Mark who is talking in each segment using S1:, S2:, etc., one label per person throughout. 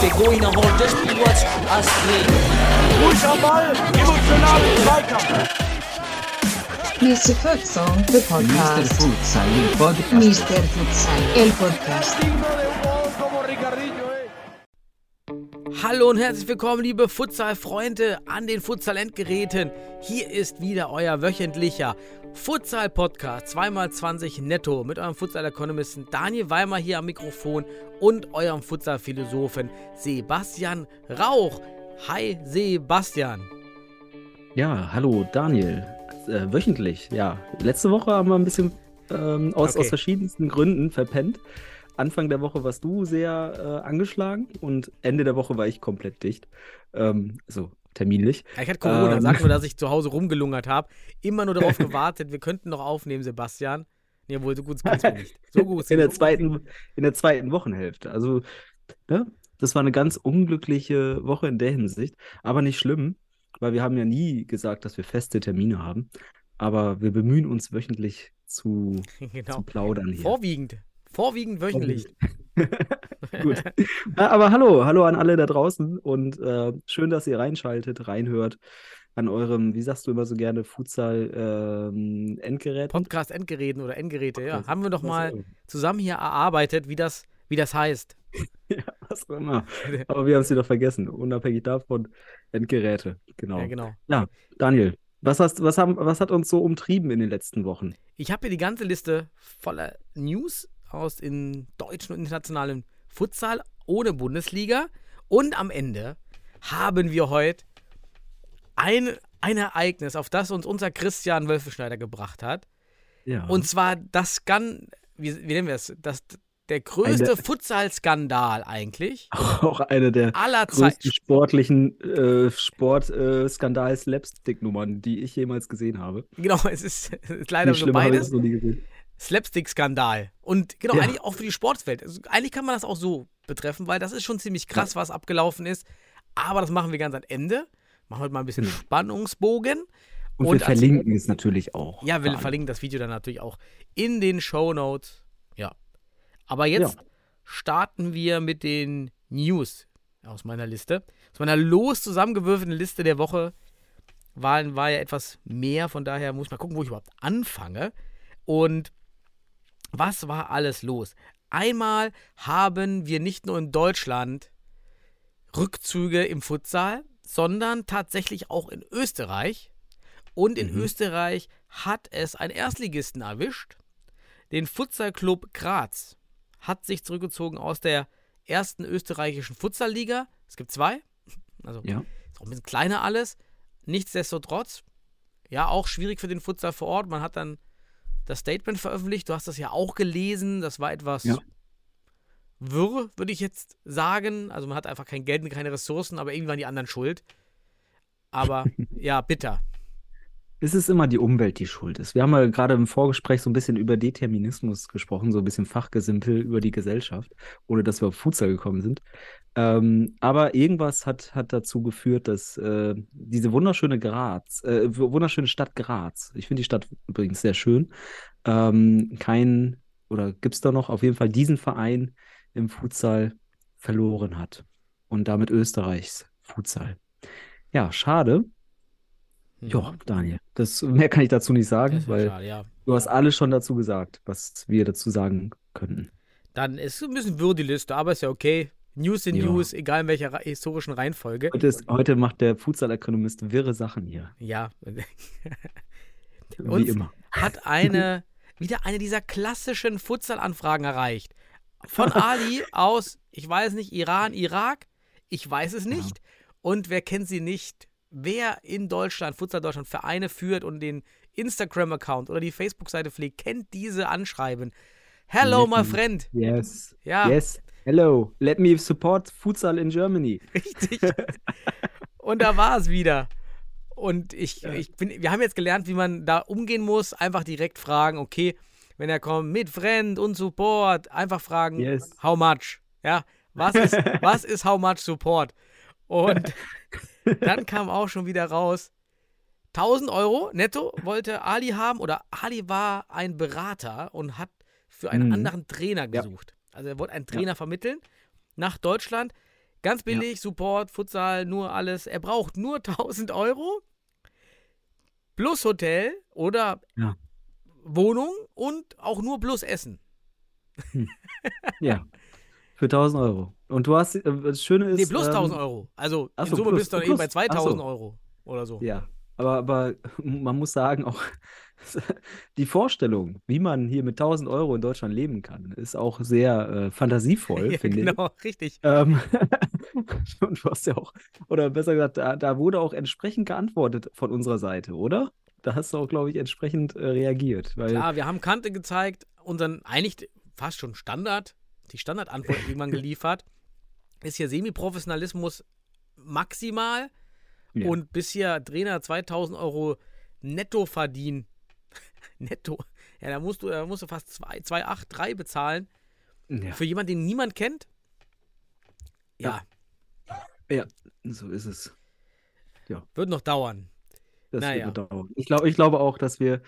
S1: Der Goiner holt das Spiel was Astrid.
S2: Ruhig am Ball, emotional Zweikampf.
S3: Mr. Futsal, the
S4: Mr.
S3: podcast.
S4: Futsal, el podcast.
S3: Mr. Futsal, el podcast.
S5: Hallo und herzlich willkommen, liebe Futsal-Freunde an den Futsal-Endgeräten. Hier ist wieder euer wöchentlicher Futsal-Podcast, 2x20 netto, mit eurem Futsal-Ökonomisten Daniel Weimer hier am Mikrofon und eurem Futsal-Philosophen Sebastian Rauch. Hi, Sebastian.
S6: Ja, hallo Daniel. Äh, wöchentlich, ja. Letzte Woche haben wir ein bisschen ähm, aus,
S5: Okay.
S6: aus verschiedensten Gründen verpennt. Anfang der Woche warst du sehr äh, angeschlagen und Ende der Woche war ich komplett dicht. Ähm, so terminlich.
S5: Ja, ich hatte Corona,
S6: Ähm.
S5: sag nur, dass ich zu Hause rumgelungert habe. Immer nur darauf gewartet, wir könnten noch aufnehmen, Sebastian. Nee, wohl, so gut kannst du nicht. So gut.
S6: In der zweiten, in der zweiten Wochenhälfte. Also, ne, das war eine ganz unglückliche Woche in der Hinsicht. Aber nicht schlimm, weil wir haben ja nie gesagt, dass wir feste Termine haben. Aber wir bemühen uns wöchentlich zu,
S5: genau.
S6: zu plaudern hier.
S5: Vorwiegend. Vorwiegend wöchentlich.
S6: Gut. Ja, aber hallo, hallo an alle da draußen und äh, schön, dass ihr reinschaltet, reinhört an eurem, wie sagst du immer so gerne, Futsal ähm, Endgerät.
S5: Podcast Endgeräten oder Endgeräte, ja.
S6: Podcast.
S5: Haben wir doch mal zusammen hier erarbeitet, wie das, wie das heißt.
S6: Ja, was auch immer. Aber wir haben es wieder vergessen. Unabhängig davon, Endgeräte. Genau.
S5: Ja, genau.
S6: Daniel, was hast, was haben, was hat uns so umtrieben in den letzten Wochen?
S5: Ich habe hier die ganze Liste voller News aus in deutschen und internationalen Futsal ohne Bundesliga. Und am Ende haben wir heute ein, ein Ereignis, auf das uns unser Christian Wölfeschneider gebracht hat.
S6: Ja.
S5: Und zwar das Skan, wie, wie nennen wir es? Das, der größte Futsal-Skandal eigentlich
S6: auch eine der
S5: aller
S6: größten
S5: Zeiten.
S6: sportlichen äh, Sport-Skandal-Slapstick-Nummern, die ich jemals gesehen habe.
S5: Genau, es ist, es ist leider so beides. Slapstick-Skandal. Und genau,
S6: Ja.
S5: eigentlich auch für die Sportswelt. Also, eigentlich kann man das auch so betreffen, weil das ist schon ziemlich krass, was abgelaufen ist. Aber das machen wir ganz am Ende. Machen heute mal ein bisschen
S6: Genau.
S5: Spannungsbogen.
S6: Und,
S5: Und
S6: wir verlinken es natürlich auch.
S5: Ja, wir verlinken das Video dann natürlich auch in den Show Notes. Ja. Aber jetzt
S6: Ja.
S5: starten wir mit den News aus meiner Liste. Aus meiner los zusammengewürfelten Liste der Woche war, war ja etwas mehr. Von daher muss ich mal gucken, wo ich überhaupt anfange. Und was war alles los? Einmal haben wir nicht nur in Deutschland Rückzüge im Futsal, sondern tatsächlich auch in Österreich. Und in
S6: Mhm.
S5: Österreich hat es einen Erstligisten erwischt. Den Futsalclub Graz hat sich zurückgezogen aus der ersten österreichischen Futsalliga. Es gibt zwei. Also
S6: Ja.
S5: ist auch ein bisschen kleiner alles. Nichtsdestotrotz, ja, auch schwierig für den Futsal vor Ort. Man hat dann das Statement veröffentlicht. Du hast das ja auch gelesen. Das war etwas
S6: Ja.
S5: wirr, würde ich jetzt sagen. Also man hat einfach kein Geld und keine Ressourcen, aber irgendwie waren die anderen schuld. Aber ja, bitter.
S6: Es ist immer die Umwelt, die schuld ist. Wir haben ja gerade im Vorgespräch so ein bisschen über Determinismus gesprochen, so ein bisschen Fachgesimpel über die Gesellschaft, ohne dass wir auf Futsal gekommen sind. Ähm, aber irgendwas hat, hat dazu geführt, dass äh, diese wunderschöne Graz, äh, wunderschöne Stadt Graz, ich finde die Stadt übrigens sehr schön, ähm, kein, oder gibt es da noch, auf jeden Fall diesen Verein im Futsal verloren hat. Und damit Österreichs Futsal. Ja, schade. Ja, Daniel, das mehr kann ich dazu nicht sagen,
S5: ja
S6: weil
S5: schade, ja.
S6: du hast alles schon dazu gesagt, was wir dazu sagen könnten.
S5: Dann ist ein bisschen wirr die Liste, aber ist ja okay. News in
S6: Ja.
S5: News, egal in welcher historischen Reihenfolge.
S6: Heute, ist, heute macht der Futsal-Ökonomist wirre Sachen hier,
S5: Ja.
S6: wie immer.
S5: hat eine, wieder eine dieser klassischen Futsal-Anfragen erreicht. Von Ali aus, ich weiß nicht, Iran, Irak, ich weiß es nicht. Und wer kennt sie nicht? Wer in Deutschland, Futsal Deutschland, Vereine führt und den Instagram-Account oder die Facebook-Seite pflegt, kennt diese Anschreiben. Hello,
S6: Let
S5: my friend.
S6: Yes.
S5: Ja.
S6: Yes. Hello. Let me support Futsal in Germany.
S5: Richtig. Und da war es wieder. Und ich, ich bin, wir haben jetzt gelernt, wie man da umgehen muss. Einfach direkt fragen, okay, wenn er kommt mit Friend und Support, einfach fragen,
S6: Yes.
S5: how much? Ja, was ist, was ist how much Support? Und dann kam auch schon wieder raus, 1000 Euro netto wollte Ali haben oder Ali war ein Berater und hat für einen
S6: Mhm.
S5: anderen Trainer gesucht. Also er wollte einen Trainer vermitteln nach Deutschland. Ganz billig, Support, Futsal, nur alles. Er braucht nur 1000 Euro plus Hotel oder
S6: Ja.
S5: Wohnung und auch nur plus Essen.
S6: Ja. Für 1000 Euro. Und du hast, äh, das Schöne ist.
S5: Nee, plus
S6: ähm,
S5: 1000 Euro. Also in
S6: so,
S5: Summe
S6: plus-
S5: bist du dann
S6: plus.
S5: eben bei
S6: Ach
S5: 2000
S6: so.
S5: Euro oder so.
S6: Ja, aber, aber man muss sagen, auch die Vorstellung, wie man hier mit 1000 Euro in Deutschland leben kann, ist auch sehr äh, fantasievoll,
S5: Ja,
S6: finde ich.
S5: genau, richtig.
S6: Ähm, und du hast ja auch, oder besser gesagt, da, da wurde auch entsprechend geantwortet von unserer Seite, oder? Da hast du auch, glaube ich, entsprechend äh, reagiert. Weil,
S5: Klar, wir haben Kante gezeigt, unseren eigentlich fast schon Standard, die Standardantwort irgendwann geliefert. Ist hier Semi-Professionalismus maximal
S6: Ja.
S5: und bis hier Trainer 2000 Euro netto verdienen. netto. Ja, da musst du, da musst du fast 2,83 bezahlen.
S6: ja,
S5: Für jemanden, den niemand kennt. Ja,
S6: ja, so ist es.
S5: wird noch dauern.
S6: Das
S5: Naja.
S6: wird noch dauern. Ich, glaub, ich glaube auch, dass wir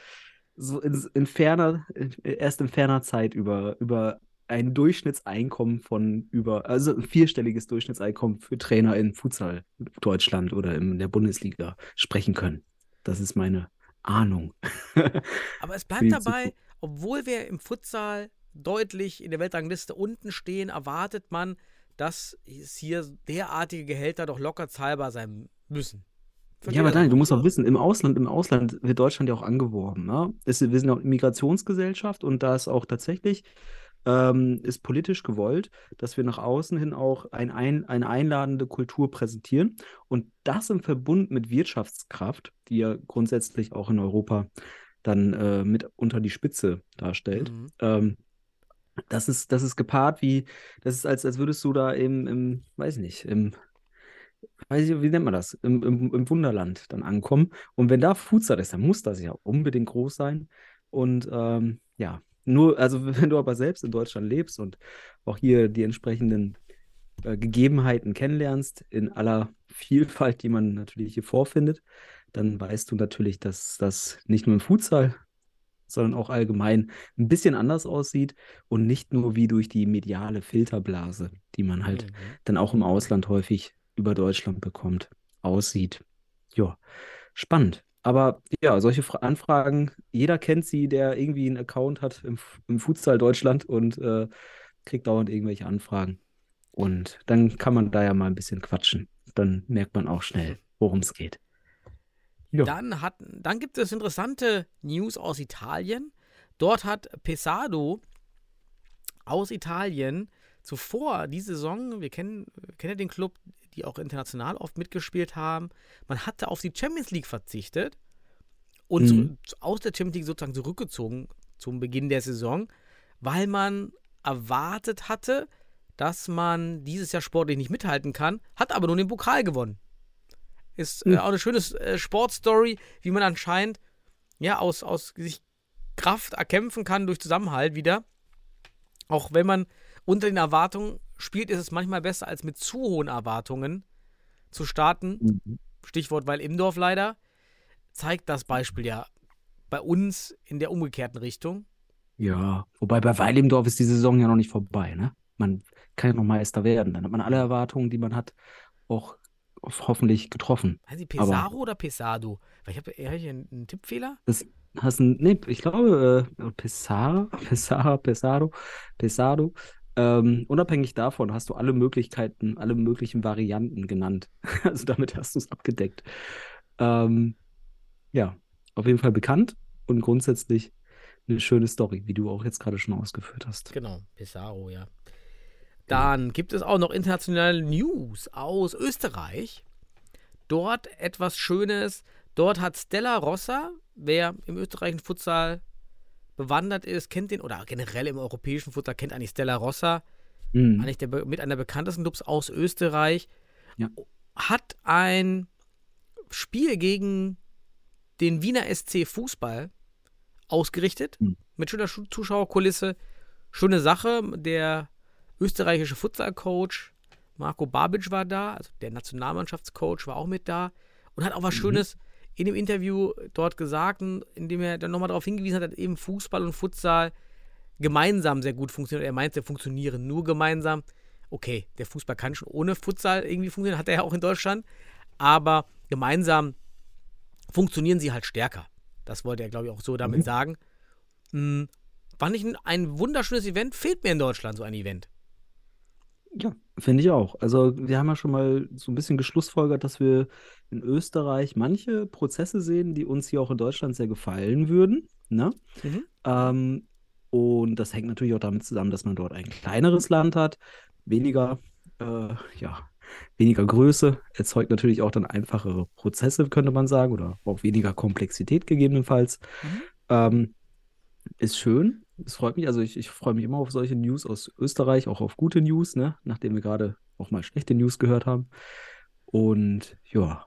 S6: so in, in ferner, in, erst in ferner Zeit über, über ein Durchschnittseinkommen von über, also ein vierstelliges Durchschnittseinkommen für Trainer in Futsal Deutschland oder in der Bundesliga sprechen können. Das ist meine Ahnung.
S5: Aber es bleibt dabei, obwohl wir im Futsal deutlich in der Weltrangliste unten stehen, erwartet man, dass es hier derartige Gehälter doch locker zahlbar sein müssen.
S6: Ja, aber Daniel, du musst auch wissen, im Ausland, im Ausland wird Deutschland ja auch angeworben. Ne? Es, wir sind ja auch eine Migrationsgesellschaft und da ist auch tatsächlich, ähm, ist politisch gewollt, dass wir nach außen hin auch ein, ein, eine einladende Kultur präsentieren. Und das im Verbund mit Wirtschaftskraft, die ja grundsätzlich auch in Europa dann äh, mit unter die Spitze darstellt.
S5: Mhm.
S6: Ähm, das ist, das ist gepaart wie, das ist, als, als würdest du da im, im, weiß nicht, im, weiß ich, wie nennt man das, im, im, im Wunderland dann ankommen. Und wenn da Futsal ist, dann muss das ja unbedingt groß sein. Und ähm, ja, nur, also wenn du aber selbst in Deutschland lebst und auch hier die entsprechenden äh, Gegebenheiten kennenlernst, in aller Vielfalt, die man natürlich hier vorfindet, dann weißt du natürlich, dass das nicht nur im Futsal, sondern auch allgemein ein bisschen anders aussieht und nicht nur wie durch die mediale Filterblase, die man halt
S5: Mhm.
S6: dann auch im Ausland häufig über Deutschland bekommt, aussieht. Ja, spannend. Aber ja, solche Fra Anfragen, jeder kennt sie, der irgendwie einen Account hat im, im Futsal Deutschland und äh, kriegt dauernd irgendwelche Anfragen. Und dann kann man da ja mal ein bisschen quatschen. Dann merkt man auch schnell, worum es geht. Ja.
S5: Dann, hat, dann gibt es interessante News aus Italien. Dort hat Pesado aus Italien zuvor die Saison, wir kennen, kennen ja den Club, die auch international oft mitgespielt haben, man hatte auf die Champions League verzichtet und
S6: Mhm.
S5: so, aus der Champions League sozusagen zurückgezogen zum Beginn der Saison, weil man erwartet hatte, dass man dieses Jahr sportlich nicht mithalten kann, hat aber nur den Pokal gewonnen. Ist äh,
S6: Hm.
S5: auch eine schöne äh, Sportstory, wie man anscheinend ja aus, aus sich Kraft erkämpfen kann durch Zusammenhalt wieder. Auch wenn man unter den Erwartungen spielt, ist es manchmal besser, als mit zu hohen Erwartungen zu starten.
S6: Mhm.
S5: Stichwort weil Imdorf leider. Zeigt das Beispiel ja bei uns in der umgekehrten Richtung.
S6: Ja, wobei bei Weil im Dorf ist die Saison ja noch nicht vorbei, ne? Man kann ja noch Meister werden. Dann hat man alle Erwartungen, die man hat, auch ho- hoffentlich getroffen.
S5: Heißt sie Pesaro oder Pesado? Weil ich habe hab ich hier einen, einen Tippfehler.
S6: Das hast ein, nee, ich glaube, äh, Pesara, Pesara, Pesaro, Pesado. Ähm, unabhängig davon hast du alle Möglichkeiten, alle möglichen Varianten genannt. Also damit hast du es abgedeckt. Ähm, ja, auf jeden Fall bekannt und grundsätzlich eine schöne Story, wie du auch jetzt gerade schon ausgeführt hast.
S5: Genau, Pesaro, ja. Dann gibt es auch noch internationale News aus Österreich. Dort etwas Schönes. Dort hat Stella Rossa, wer im österreichischen Futsal bewandert ist, kennt den, oder generell im europäischen Futsal kennt eigentlich Stella Rossa,
S6: Mhm.
S5: eigentlich der, mit einer der bekanntesten Clubs aus Österreich,
S6: Ja.
S5: hat ein Spiel gegen den Wiener SC Fußball ausgerichtet.
S6: Mhm.
S5: Mit schöner Zuschauerkulisse. Schöne Sache. Der österreichische Futsal-Coach Marco Babic war da, also der Nationalmannschaftscoach war auch mit da und hat auch was
S6: Mhm.
S5: Schönes in dem Interview dort gesagt, in dem er dann nochmal darauf hingewiesen hat, dass eben Fußball und Futsal gemeinsam sehr gut funktionieren. Er meint, sie funktionieren nur gemeinsam. Okay, der Fußball kann schon ohne Futsal irgendwie funktionieren, hat er ja auch in Deutschland. Aber gemeinsam funktionieren sie halt stärker. Das wollte er, glaube ich, auch so damit
S6: Mhm.
S5: sagen. Hm, fand ich ein, ein wunderschönes Event. Fehlt mir in Deutschland so ein Event.
S6: Ja, finde ich auch. Also wir haben ja schon mal so ein bisschen geschlussfolgert, dass wir in Österreich manche Prozesse sehen, die uns hier auch in Deutschland sehr gefallen würden. Ne?
S5: Mhm.
S6: Ähm, und das hängt natürlich auch damit zusammen, dass man dort ein kleineres Land hat, weniger, äh, ja, weniger Größe, erzeugt natürlich auch dann einfachere Prozesse, könnte man sagen, oder auch weniger Komplexität gegebenenfalls.
S5: Mhm.
S6: Ähm, ist schön. Es freut mich. Also ich, ich freue mich immer auf solche News aus Österreich, auch auf gute News, ne? Nachdem wir gerade auch mal schlechte News gehört haben. Und ja,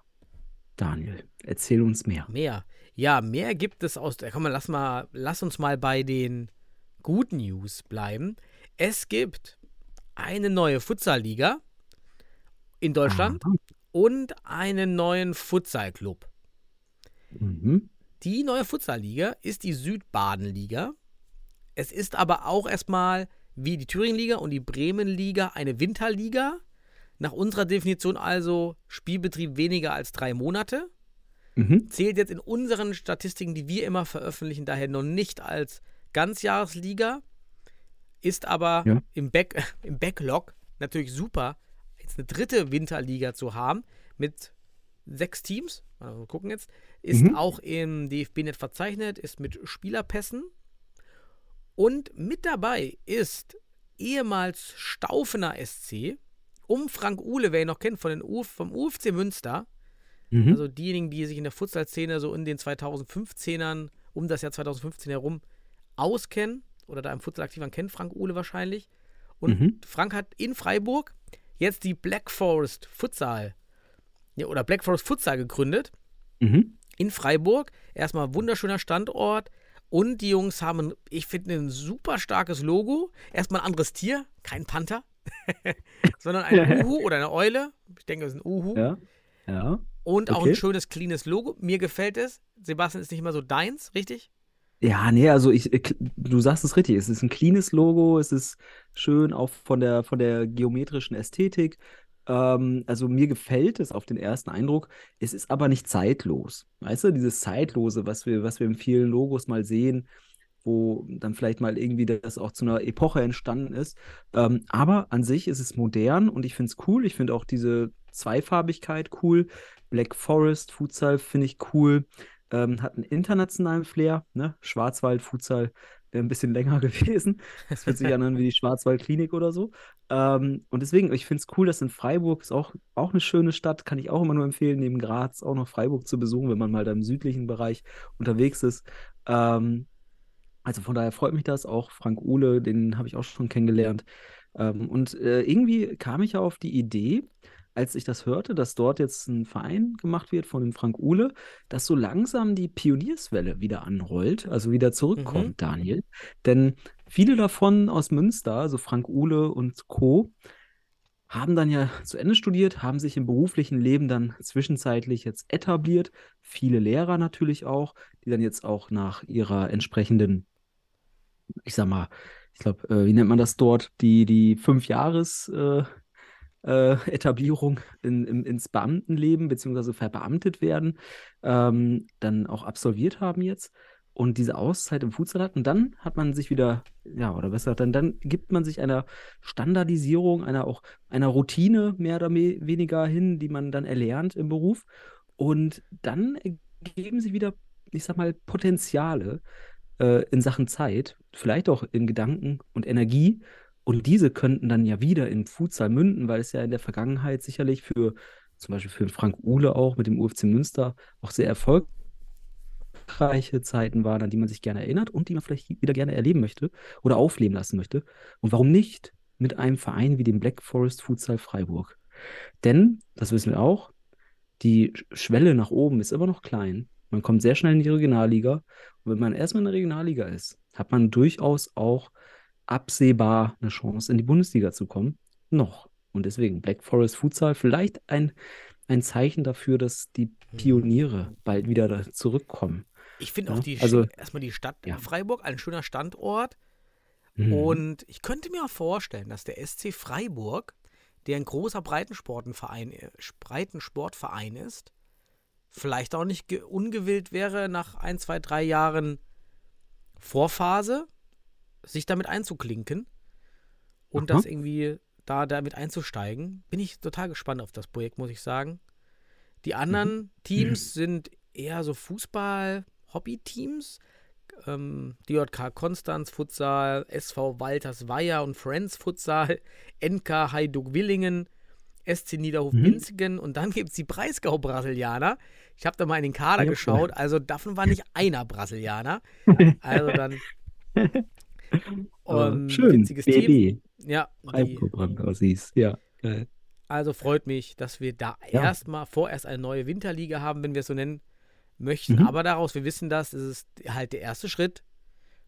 S6: Daniel, erzähl uns mehr.
S5: Mehr. Ja, mehr gibt es aus. Komm mal, lass mal, lass uns mal bei den guten News bleiben. Es gibt eine neue Futsal-Liga in Deutschland
S6: Ah,
S5: und einen neuen Futsal-Club.
S6: mhm.
S5: Die neue Futsal-Liga ist die Südbaden-Liga. Es ist aber auch erstmal wie die Thüringen-Liga und die Bremen-Liga eine Winterliga. Nach unserer Definition also Spielbetrieb weniger als drei Monate.
S6: Mhm.
S5: Zählt jetzt in unseren Statistiken, die wir immer veröffentlichen, daher noch nicht als Ganzjahresliga. Ist aber
S6: Ja.
S5: im, Back, im Backlog natürlich super, jetzt eine dritte Winterliga zu haben mit sechs Teams. Mal wir gucken jetzt. Ist
S6: Mhm.
S5: auch im DFB-Net verzeichnet, ist mit Spielerpässen. Und mit dabei ist ehemals Staufener SC, um Frank Uhle, wer ihn noch kennt, von den Uf, vom UFC Münster.
S6: Mhm.
S5: Also diejenigen, die sich in der Futsal-Szene so in den 2015ern, um das Jahr 2015 herum auskennen oder da im Futsal aktiv waren, kennt Frank Uhle wahrscheinlich. Und
S6: Mhm.
S5: Frank hat in Freiburg jetzt die Black Forest Futsal ja, oder Black Forest Futsal gegründet
S6: Mhm.
S5: in Freiburg. Erstmal wunderschöner Standort. Und die Jungs haben, ich finde, ein super starkes Logo. Erstmal ein anderes Tier, kein Panther, sondern ein Uhu oder eine Eule. Ich denke, das ist ein Uhu.
S6: Ja. Ja.
S5: Und auch
S6: Okay.
S5: ein schönes, cleanes Logo. Mir gefällt es. Sebastian ist nicht immer so deins, richtig?
S6: Ja, nee, also ich, äh, du sagst es richtig. Es ist ein cleanes Logo, es ist schön auch von der, von der geometrischen Ästhetik. Ähm, also mir gefällt es auf den ersten Eindruck. Es ist aber nicht zeitlos. Weißt du, dieses Zeitlose, was wir, was wir in vielen Logos mal sehen, wo dann vielleicht mal irgendwie das auch zu einer Epoche entstanden ist. Ähm, aber an sich ist es modern und ich finde es cool. Ich finde auch diese Zweifarbigkeit cool. Black Forest Futsal finde ich cool. Ähm, hat einen internationalen Flair. Ne? Schwarzwald Futsal ein bisschen länger gewesen. Das fühlt sich an wie die Schwarzwaldklinik oder so. Ähm, und deswegen, ich finde es cool, dass in Freiburg ist auch, auch eine schöne Stadt, kann ich auch immer nur empfehlen, neben Graz auch noch Freiburg zu besuchen, wenn man mal da im südlichen Bereich unterwegs ist. Ähm, also von daher freut mich das auch. Frank Uhle, den habe ich auch schon kennengelernt. Ähm, und äh, irgendwie kam ich ja auf die Idee, als ich das hörte, dass dort jetzt ein Verein gemacht wird von dem Frank Uhle, dass so langsam die Pionierswelle wieder anrollt, also wieder zurückkommt,
S5: Mhm.
S6: Daniel. Denn viele davon aus Münster, also Frank Uhle und Co., haben dann ja zu Ende studiert, haben sich im beruflichen Leben dann zwischenzeitlich jetzt etabliert. Viele Lehrer natürlich auch, die dann jetzt auch nach ihrer entsprechenden, ich sag mal, ich glaube, äh, wie nennt man das dort, die, die Fünf-Jahres- äh, äh, Etablierung in, im, ins Beamtenleben beziehungsweise verbeamtet werden, ähm, dann auch absolviert haben jetzt und diese Auszeit im Futsal hat. Und dann hat man sich wieder, ja, oder besser, dann, dann gibt man sich einer Standardisierung, einer auch einer Routine mehr oder me weniger hin, die man dann erlernt im Beruf. Und dann ergeben sich wieder, ich sag mal, Potenziale äh, in Sachen Zeit, vielleicht auch in Gedanken und Energie. Und diese könnten dann ja wieder im Futsal münden, weil es ja in der Vergangenheit sicherlich für zum Beispiel für Frank Uhle auch mit dem UFC Münster auch sehr erfolgreiche Zeiten waren, an die man sich gerne erinnert und die man vielleicht wieder gerne erleben möchte oder aufleben lassen möchte. Und warum nicht mit einem Verein wie dem Black Forest Futsal Freiburg? Denn, das wissen wir auch, die Schwelle nach oben ist immer noch klein. Man kommt sehr schnell in die Regionalliga. Und wenn man erstmal in der Regionalliga ist, hat man durchaus auch absehbar eine Chance, in die Bundesliga zu kommen. Noch. Und deswegen Black Forest Futsal vielleicht ein ein Zeichen dafür, dass die Pioniere bald wieder da zurückkommen.
S5: Ich finde auch die,
S6: also-
S5: erstmal die Stadt
S6: Ja.
S5: Freiburg ein schöner Standort.
S6: Mhm.
S5: Und ich könnte mir auch vorstellen, dass der SC Freiburg, der ein großer Breitensportverein, äh, Breitensportverein ist, vielleicht auch nicht ge- ungewillt wäre, nach ein, zwei, drei Jahren Vorphase sich damit einzuklinken und
S6: Aha.
S5: das irgendwie da damit einzusteigen. Bin ich total gespannt auf das Projekt, muss ich sagen. Die anderen Teams sind eher so Fußball-Hobby-Teams. Ähm, DJK Konstanz Futsal, SV Walters Weiher und Friends Futsal, NK Hajduk Willingen, SC Niederhof
S6: Mhm.
S5: Und dann gibt es die Breisgau Brasilianer. Ich habe da mal in den Kader
S6: Ja.
S5: geschaut, also davon war nicht einer Brasilianer. Also dann
S6: Aber
S5: ähm,
S6: schön,
S5: witziges Team.
S6: BB,
S5: Ja, die,
S6: Freiburg Brandausis, ja. geil.
S5: also freut mich, dass wir da
S6: Ja.
S5: erstmal vorerst eine neue Winterliga haben, wenn wir es so nennen möchten.
S6: Mhm.
S5: Aber daraus, wir wissen das, es ist halt der erste Schritt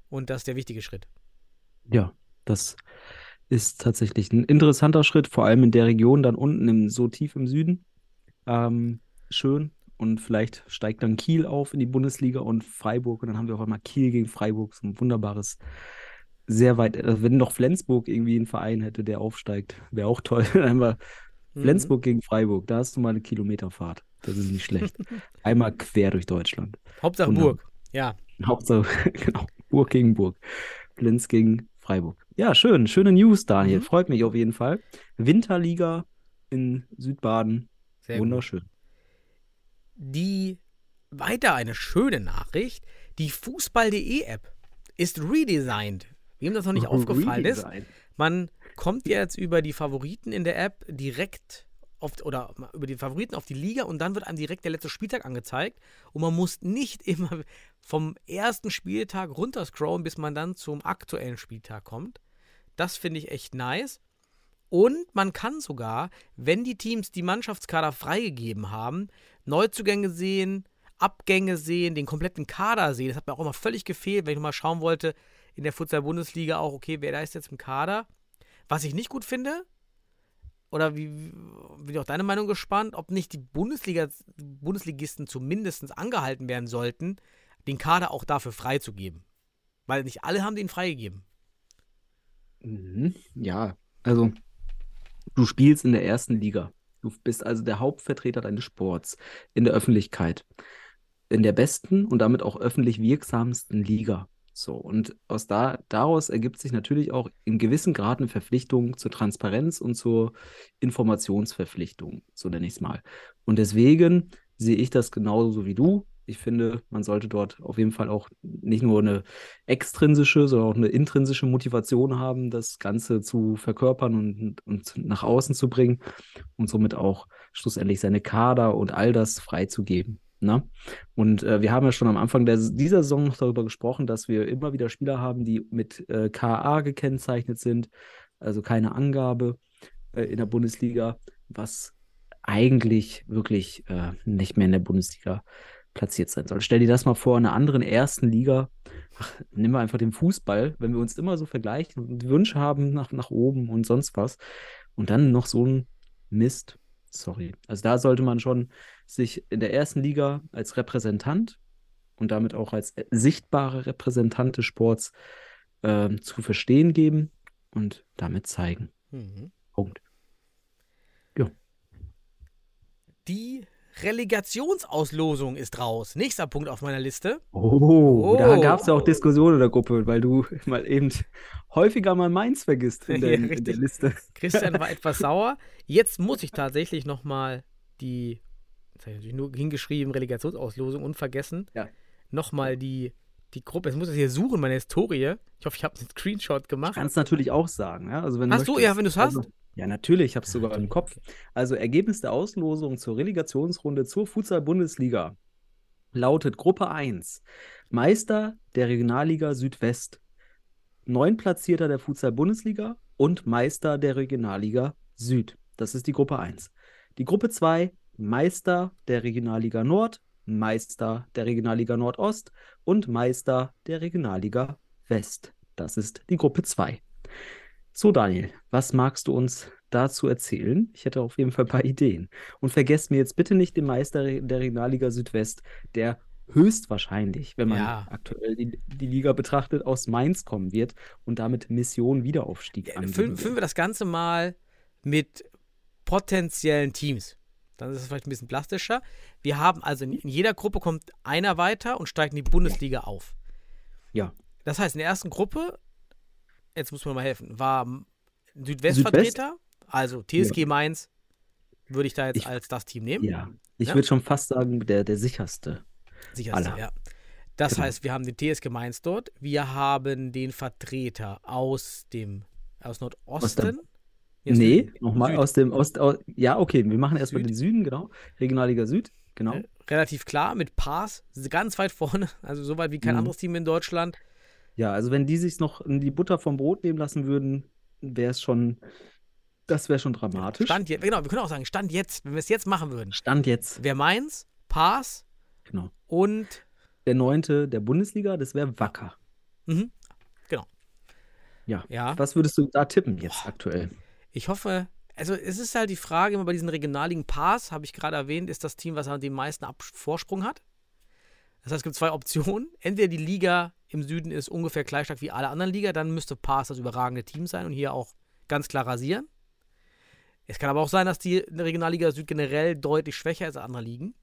S5: und das ist der wichtige Schritt.
S6: Ja, das ist tatsächlich ein interessanter Schritt, vor allem in der Region dann unten im, so tief im Süden. Ähm, schön. Und vielleicht steigt dann Kiel auf in die Bundesliga und Freiburg. Und dann haben wir auch einmal Kiel gegen Freiburg. So ein wunderbares, sehr weit. äh, Wenn noch Flensburg irgendwie einen Verein hätte, der aufsteigt, wäre auch toll. Wir
S5: Mhm.
S6: Flensburg gegen Freiburg. Da hast du mal eine Kilometerfahrt. Das ist nicht schlecht. Einmal quer durch Deutschland.
S5: Hauptsache
S6: Wunderbar.
S5: Burg. Ja.
S6: Hauptsache, genau, Burg gegen Burg. Flens gegen Freiburg. Ja, schön. Schöne News, Daniel.
S5: Mhm.
S6: Freut mich auf jeden Fall. Winterliga in Südbaden.
S5: Sehr gut.
S6: Wunderschön.
S5: Die weiter eine schöne Nachricht. Die Fußball.de App ist redesigned. Wem das noch nicht aufgefallen ist, man kommt jetzt über die Favoriten in der App direkt auf, oder über die Favoriten auf die Liga und dann wird einem direkt der letzte Spieltag angezeigt und man muss nicht immer vom ersten Spieltag runterscrollen, bis man dann zum aktuellen Spieltag kommt. Das finde ich echt nice. Und man kann sogar, wenn die Teams die Mannschaftskader freigegeben haben, Neuzugänge sehen, Abgänge sehen, den kompletten Kader sehen. Das hat mir auch immer völlig gefehlt, wenn ich mal schauen wollte, in der Futsal-Bundesliga auch, okay, wer da ist jetzt im Kader. Was ich nicht gut finde, oder wie, bin ich auch deine Meinung gespannt, ob nicht die Bundesliga, Bundesligisten zumindest angehalten werden sollten, den Kader auch dafür freizugeben. Weil nicht alle haben den freigegeben.
S6: Mhm. Ja, also du spielst in der ersten Liga. Du bist also der Hauptvertreter deines Sports in der Öffentlichkeit. In der besten und damit auch öffentlich wirksamsten Liga. So, und aus da, daraus ergibt sich natürlich auch in gewissem Grad eine Verpflichtung zur Transparenz und zur Informationsverpflichtung, so nenne ich es mal. Und deswegen sehe ich das genauso wie du. Ich finde, man sollte dort auf jeden Fall auch nicht nur eine extrinsische, sondern auch eine intrinsische Motivation haben, das Ganze zu verkörpern und, und nach außen zu bringen und somit auch schlussendlich seine Kader und all das freizugeben. Ne? Und äh, wir haben ja schon am Anfang der, dieser Saison noch darüber gesprochen, dass wir immer wieder Spieler haben, die mit äh, KA gekennzeichnet sind, also keine Angabe äh, in der Bundesliga, was eigentlich wirklich äh, nicht mehr in der Bundesliga platziert sein soll. Stell dir das mal vor, in einer anderen ersten Liga, ach, nimm mal einfach den Fußball, wenn wir uns immer so vergleichen und Wünsche haben nach, nach oben und sonst was und dann noch so ein Mist. Sorry. Also da sollte man schon sich in der ersten Liga als Repräsentant und damit auch als äh, sichtbare Repräsentant des Sports ähm, zu verstehen geben und damit zeigen.
S5: Mhm.
S6: Punkt.
S5: Die Relegationsauslosung ist raus. Nächster Punkt auf meiner Liste.
S6: Oh, da
S5: Oh.
S6: gab es ja auch Diskussionen in der Gruppe, weil du mal eben häufiger mal Mainz vergisst in der,
S5: Ja,
S6: in der. Liste.
S5: Christian war etwas sauer. Jetzt muss ich tatsächlich nochmal die, jetzt habe ich natürlich nur hingeschrieben, Relegationsauslosung und vergessen.
S6: Ja.
S5: Nochmal die, die Gruppe. Jetzt muss ich hier suchen, meine Historie. Ich hoffe, ich habe einen Screenshot gemacht.
S6: Kannst natürlich auch sagen. Ja? Also wenn
S5: Hast du?
S6: möchtest.
S5: Ja, wenn du's hast.
S6: Also, ja, natürlich, ich habe es sogar im Kopf. Also Ergebnis der Auslosung zur Relegationsrunde zur Futsal-Bundesliga lautet Gruppe 1. Meister der Regionalliga Südwest, Neunplatzierter der Futsal-Bundesliga und Meister der Regionalliga Süd. Das ist die Gruppe 1. Die Gruppe 2, Meister der Regionalliga Nord, Meister der Regionalliga Nordost und Meister der Regionalliga West. Das ist die Gruppe 2. So, Daniel, was magst du uns dazu erzählen. Ich hätte auf jeden Fall ein paar Ideen. Und vergesst mir jetzt bitte nicht den Meister der Regionalliga Südwest, der höchstwahrscheinlich, wenn man
S5: Ja.
S6: aktuell die, die Liga betrachtet, aus Mainz kommen wird und damit Mission Wiederaufstieg wird.
S5: füllen wir das Ganze mal mit potenziellen Teams. Dann ist es vielleicht ein bisschen plastischer. Wir haben also in, in jeder Gruppe kommt einer weiter und steigt in die Bundesliga auf.
S6: Ja.
S5: Das heißt, in der ersten Gruppe, jetzt muss man mal helfen, war Südwestvertreter, also TSG Mainz, würde ich da jetzt
S6: Ich-
S5: als das Team nehmen.
S6: Ja, ich
S5: Ja.
S6: würde schon fast sagen, der, der sicherste.
S5: Sicherste,
S6: aller.
S5: ja. Das
S6: Genau.
S5: heißt, wir haben den TSG Mainz dort, wir haben den Vertreter aus dem aus Nordosten. Jetzt
S6: nee, nochmal aus dem Ost. Aus, ja, okay, wir machen erstmal den Süden, genau. Regionalliga Süd, genau.
S5: Relativ klar mit Pass, ganz weit vorne, also so weit wie kein
S6: Mhm.
S5: anderes Team in Deutschland.
S6: Ja, also wenn die sich noch in die Butter vom Brot nehmen lassen würden, wäre es schon, das wäre schon dramatisch.
S5: Stand jetzt, genau, wir können auch sagen, Stand jetzt, wenn wir es jetzt machen würden.
S6: Stand jetzt,
S5: Wer Mainz, Pass
S6: genau.
S5: und
S6: Der neunte der Bundesliga, das wäre Wacker.
S5: mhm, genau.
S6: Ja.
S5: Ja.
S6: Was würdest du da tippen jetzt aktuell?
S5: Ich hoffe, also es ist halt die Frage, immer bei diesen regionaligen Pass, habe ich gerade erwähnt, ist das Team, was den meisten Ab Vorsprung hat. Das heißt, es gibt zwei Optionen. Entweder die Liga im Süden ist ungefähr gleich stark wie alle anderen Liga, dann müsste Pass das überragende Team sein und hier auch ganz klar rasieren. Es kann aber auch sein, dass die Regionalliga Süd generell deutlich schwächer ist als andere Ligen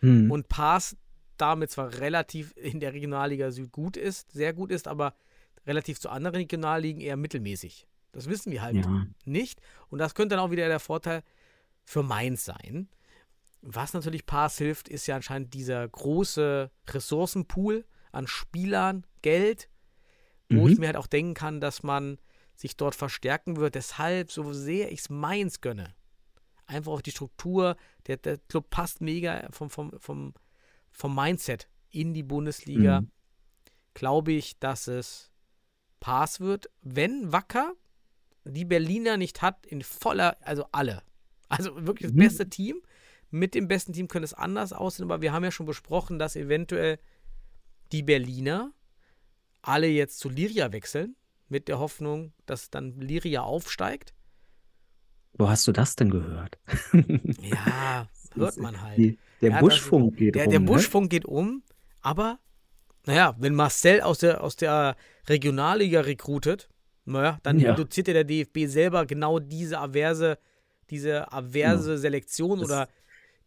S6: Hm.
S5: und Pass damit zwar relativ in der Regionalliga Süd gut ist, sehr gut ist, aber relativ zu anderen Regionalligen eher mittelmäßig. Das wissen wir halt
S6: ja.
S5: nicht. Und das könnte dann auch wieder der Vorteil für Mainz sein. Was natürlich Pass hilft, ist ja anscheinend dieser große Ressourcenpool an Spielern, Geld, wo
S6: Mhm.
S5: ich mir halt auch denken kann, dass man sich dort verstärken wird. Deshalb, so sehr ich es Mainz gönne, einfach auf die Struktur, der, der Club passt mega vom, vom, vom, vom Mindset in die Bundesliga,
S6: Mhm.
S5: glaube ich, dass es Pass wird, wenn Wacker die Berliner nicht hat in voller, also alle. Also wirklich das
S6: Mhm.
S5: beste Team. Mit dem besten Team könnte es anders aussehen, aber wir haben ja schon besprochen, dass eventuell die Berliner alle jetzt zu Liria wechseln, mit der Hoffnung, dass dann Liria aufsteigt.
S6: Wo hast du das denn gehört?
S5: Ja, hört man halt.
S6: Die, der
S5: Ja,
S6: Buschfunk
S5: das,
S6: geht
S5: der,
S6: rum,
S5: der
S6: ne?
S5: Buschfunk geht um, aber naja, wenn Marcel aus der, aus der Regionalliga rekrutet, naja, dann
S6: Ja.
S5: induziert ja der DFB selber genau diese averse, diese averse Selektion
S6: Das-
S5: oder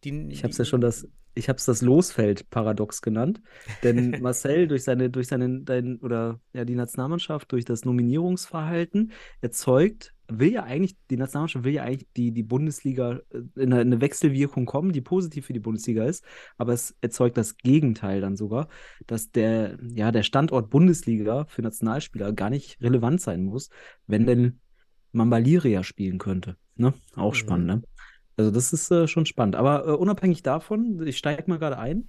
S5: die.
S6: Ich habe es ja schon das, ich habe es das Losfeld-Paradox genannt. Denn Marcel durch seine, durch seinen, dein, oder ja, die Nationalmannschaft, durch das Nominierungsverhalten erzeugt, will ja eigentlich, die Nationalmannschaft will ja eigentlich die, die Bundesliga äh, in eine, in eine Wechselwirkung kommen, die positiv für die Bundesliga ist, aber es erzeugt das Gegenteil dann sogar, dass der, ja, der Standort Bundesliga für Nationalspieler gar nicht relevant sein muss, wenn denn man bei Liria spielen könnte. Ne? Auch
S5: Mhm.
S6: spannend, ne? Also das ist äh, schon spannend. Aber äh, unabhängig davon, ich steige mal gerade ein.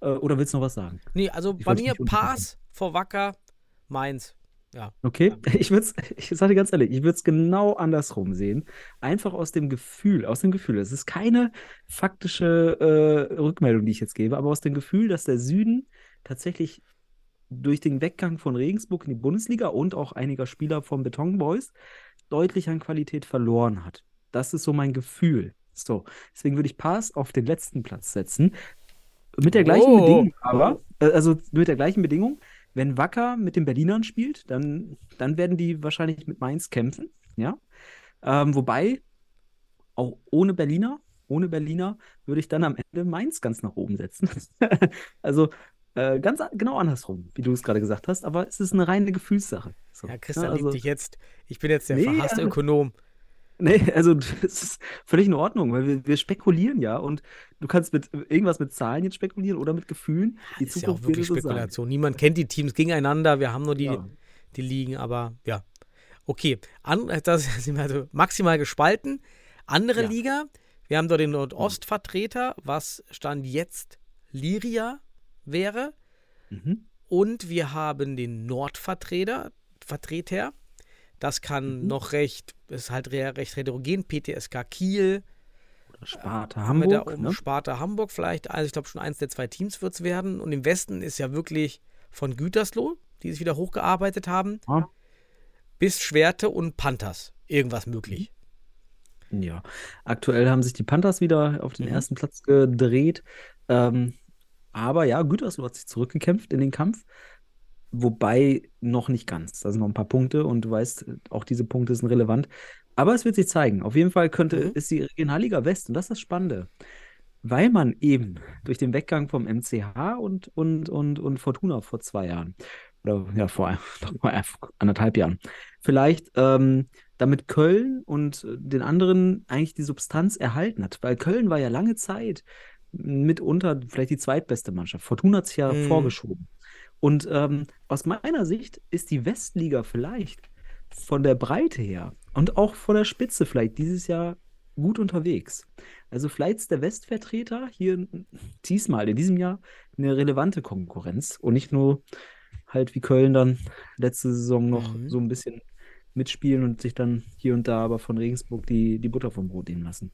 S6: Äh, oder willst du noch was sagen?
S5: Nee, also
S6: Ich
S5: bei mir. Pass vor Wacker, Mainz.
S6: Okay, ich würde es, ich sage dir ganz ehrlich, ich würde es genau andersrum sehen. Einfach aus dem Gefühl, aus dem Gefühl. Es ist keine faktische äh, Rückmeldung, die ich jetzt gebe, aber aus dem Gefühl, dass der Süden tatsächlich durch den Weggang von Regensburg in die Bundesliga und auch einiger Spieler vom Beton Boys deutlich an Qualität verloren hat. Das ist so mein Gefühl. So, deswegen würde ich Pass auf den letzten Platz setzen. Mit der gleichen
S5: Oh.
S6: Bedingung, aber, äh, also mit der gleichen Bedingung, wenn Wacker mit den Berlinern spielt, dann, dann werden die wahrscheinlich mit Mainz kämpfen, ja. Ähm, wobei, auch ohne Berliner, ohne Berliner würde ich dann am Ende Mainz ganz nach oben setzen. also äh, ganz genau andersrum, wie du es gerade gesagt hast, aber es ist eine reine Gefühlssache. So,
S5: Ja, Christian
S6: ne,
S5: liebt
S6: also-
S5: dich jetzt. Ich bin jetzt der
S6: Nee,
S5: verhasste
S6: also-
S5: Ökonom.
S6: Nee, also das ist völlig in Ordnung, weil wir, wir spekulieren ja und du kannst mit irgendwas mit Zahlen jetzt spekulieren oder mit Gefühlen. Die
S5: ist ja auch
S6: Zukunft
S5: wirklich. Spekulation. Niemand kennt die Teams gegeneinander. Wir haben nur die,
S6: Ja.
S5: die Ligen, aber ja. Okay, An, das sind wir also maximal gespalten. Andere
S6: Ja.
S5: Liga, wir haben dort den Nordostvertreter, was Stand jetzt Liria wäre.
S6: Mhm.
S5: Und wir haben den Nordvertreter, Vertreter. Das kann
S6: Mhm.
S5: noch recht, ist halt re- recht heterogen. PTSK Kiel,
S6: Oder Sparta
S5: da
S6: Hamburg,
S5: oben
S6: ne?
S5: Sparta Hamburg vielleicht. Also ich glaube schon eins der zwei Teams wird es werden. Und im Westen ist ja wirklich von Gütersloh, die sich wieder hochgearbeitet haben,
S6: Ja.
S5: bis Schwerte und Panthers irgendwas möglich.
S6: Ja, aktuell haben sich die Panthers wieder auf den
S5: Mhm.
S6: ersten Platz gedreht. Ähm, aber ja, Gütersloh hat sich zurückgekämpft in den Kampf. Wobei noch nicht ganz. Da sind noch ein paar Punkte und du weißt, auch diese Punkte sind relevant. Aber es wird sich zeigen. Auf jeden Fall könnte,
S5: Mhm.
S6: ist die Regionalliga West, und das ist das Spannende, weil man eben durch den Weggang vom MCH und, und, und, und Fortuna vor zwei Jahren, oder ja, vor, vor anderthalb Jahren, vielleicht ähm, damit Köln und den anderen eigentlich die Substanz erhalten hat. Weil Köln war ja lange Zeit mitunter vielleicht die zweitbeste Mannschaft. Fortuna hat sich ja
S5: Mhm.
S6: vorgeschoben. Und ähm, aus meiner Sicht ist die Westliga vielleicht von der Breite her und auch von der Spitze vielleicht dieses Jahr gut unterwegs. Also vielleicht ist der Westvertreter hier diesmal in diesem Jahr eine relevante Konkurrenz und nicht nur halt wie Köln dann letzte Saison noch
S5: Mhm.
S6: so ein bisschen mitspielen und sich dann hier und da aber von Regensburg die, die Butter vom Brot nehmen lassen.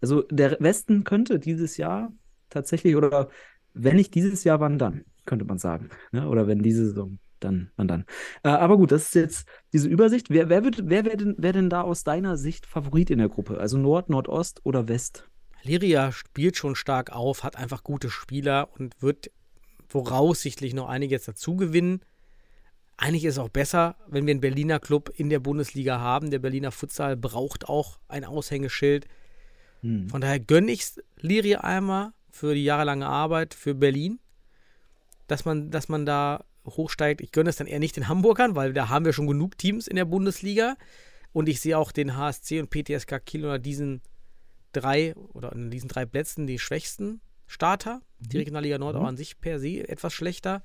S6: Also der Westen könnte dieses Jahr tatsächlich, oder wenn nicht dieses Jahr, wann dann, könnte man sagen. Ne? Oder wenn diese Saison, dann, wann dann. Äh, aber gut, das ist jetzt diese Übersicht. Wer, wer, wird, wer wäre denn, wär denn da aus deiner Sicht Favorit in der Gruppe? Also Nord, Nordost oder West?
S5: Liria spielt schon stark auf, hat einfach gute Spieler und wird voraussichtlich noch einige jetzt dazu gewinnen. Eigentlich ist es auch besser, wenn wir einen Berliner Club in der Bundesliga haben. Der Berliner Futsal braucht auch ein Aushängeschild.
S6: Hm.
S5: Von daher gönne ich es Liria einmal für die jahrelange Arbeit für Berlin, dass man, dass man da hochsteigt. Ich gönne es dann eher nicht den Hamburgern, weil da haben wir schon genug Teams in der Bundesliga. Und ich sehe auch den HSC und PTSK Kiel unter diesen drei oder in diesen drei Plätzen die schwächsten Starter. Die Regionalliga Nord auch an sich per se etwas schlechter.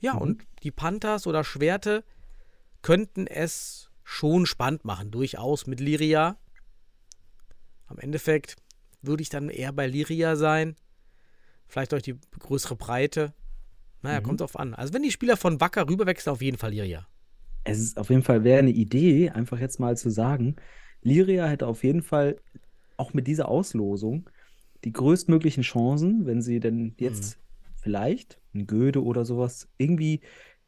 S5: Ja, und die Panthers oder Schwerte könnten es schon spannend machen, durchaus mit Liria. Am Endeffekt würde ich dann eher bei Liria sein. Vielleicht durch die größere Breite. Naja,
S6: Mhm.
S5: kommt drauf an. Also wenn die Spieler von Wacker rüberwechseln, auf jeden Fall Liria.
S6: Es ist auf jeden Fall wäre eine Idee, einfach jetzt mal zu sagen, Liria hätte auf jeden Fall auch mit dieser Auslosung die größtmöglichen Chancen, wenn sie denn jetzt vielleicht ein Göde oder sowas irgendwie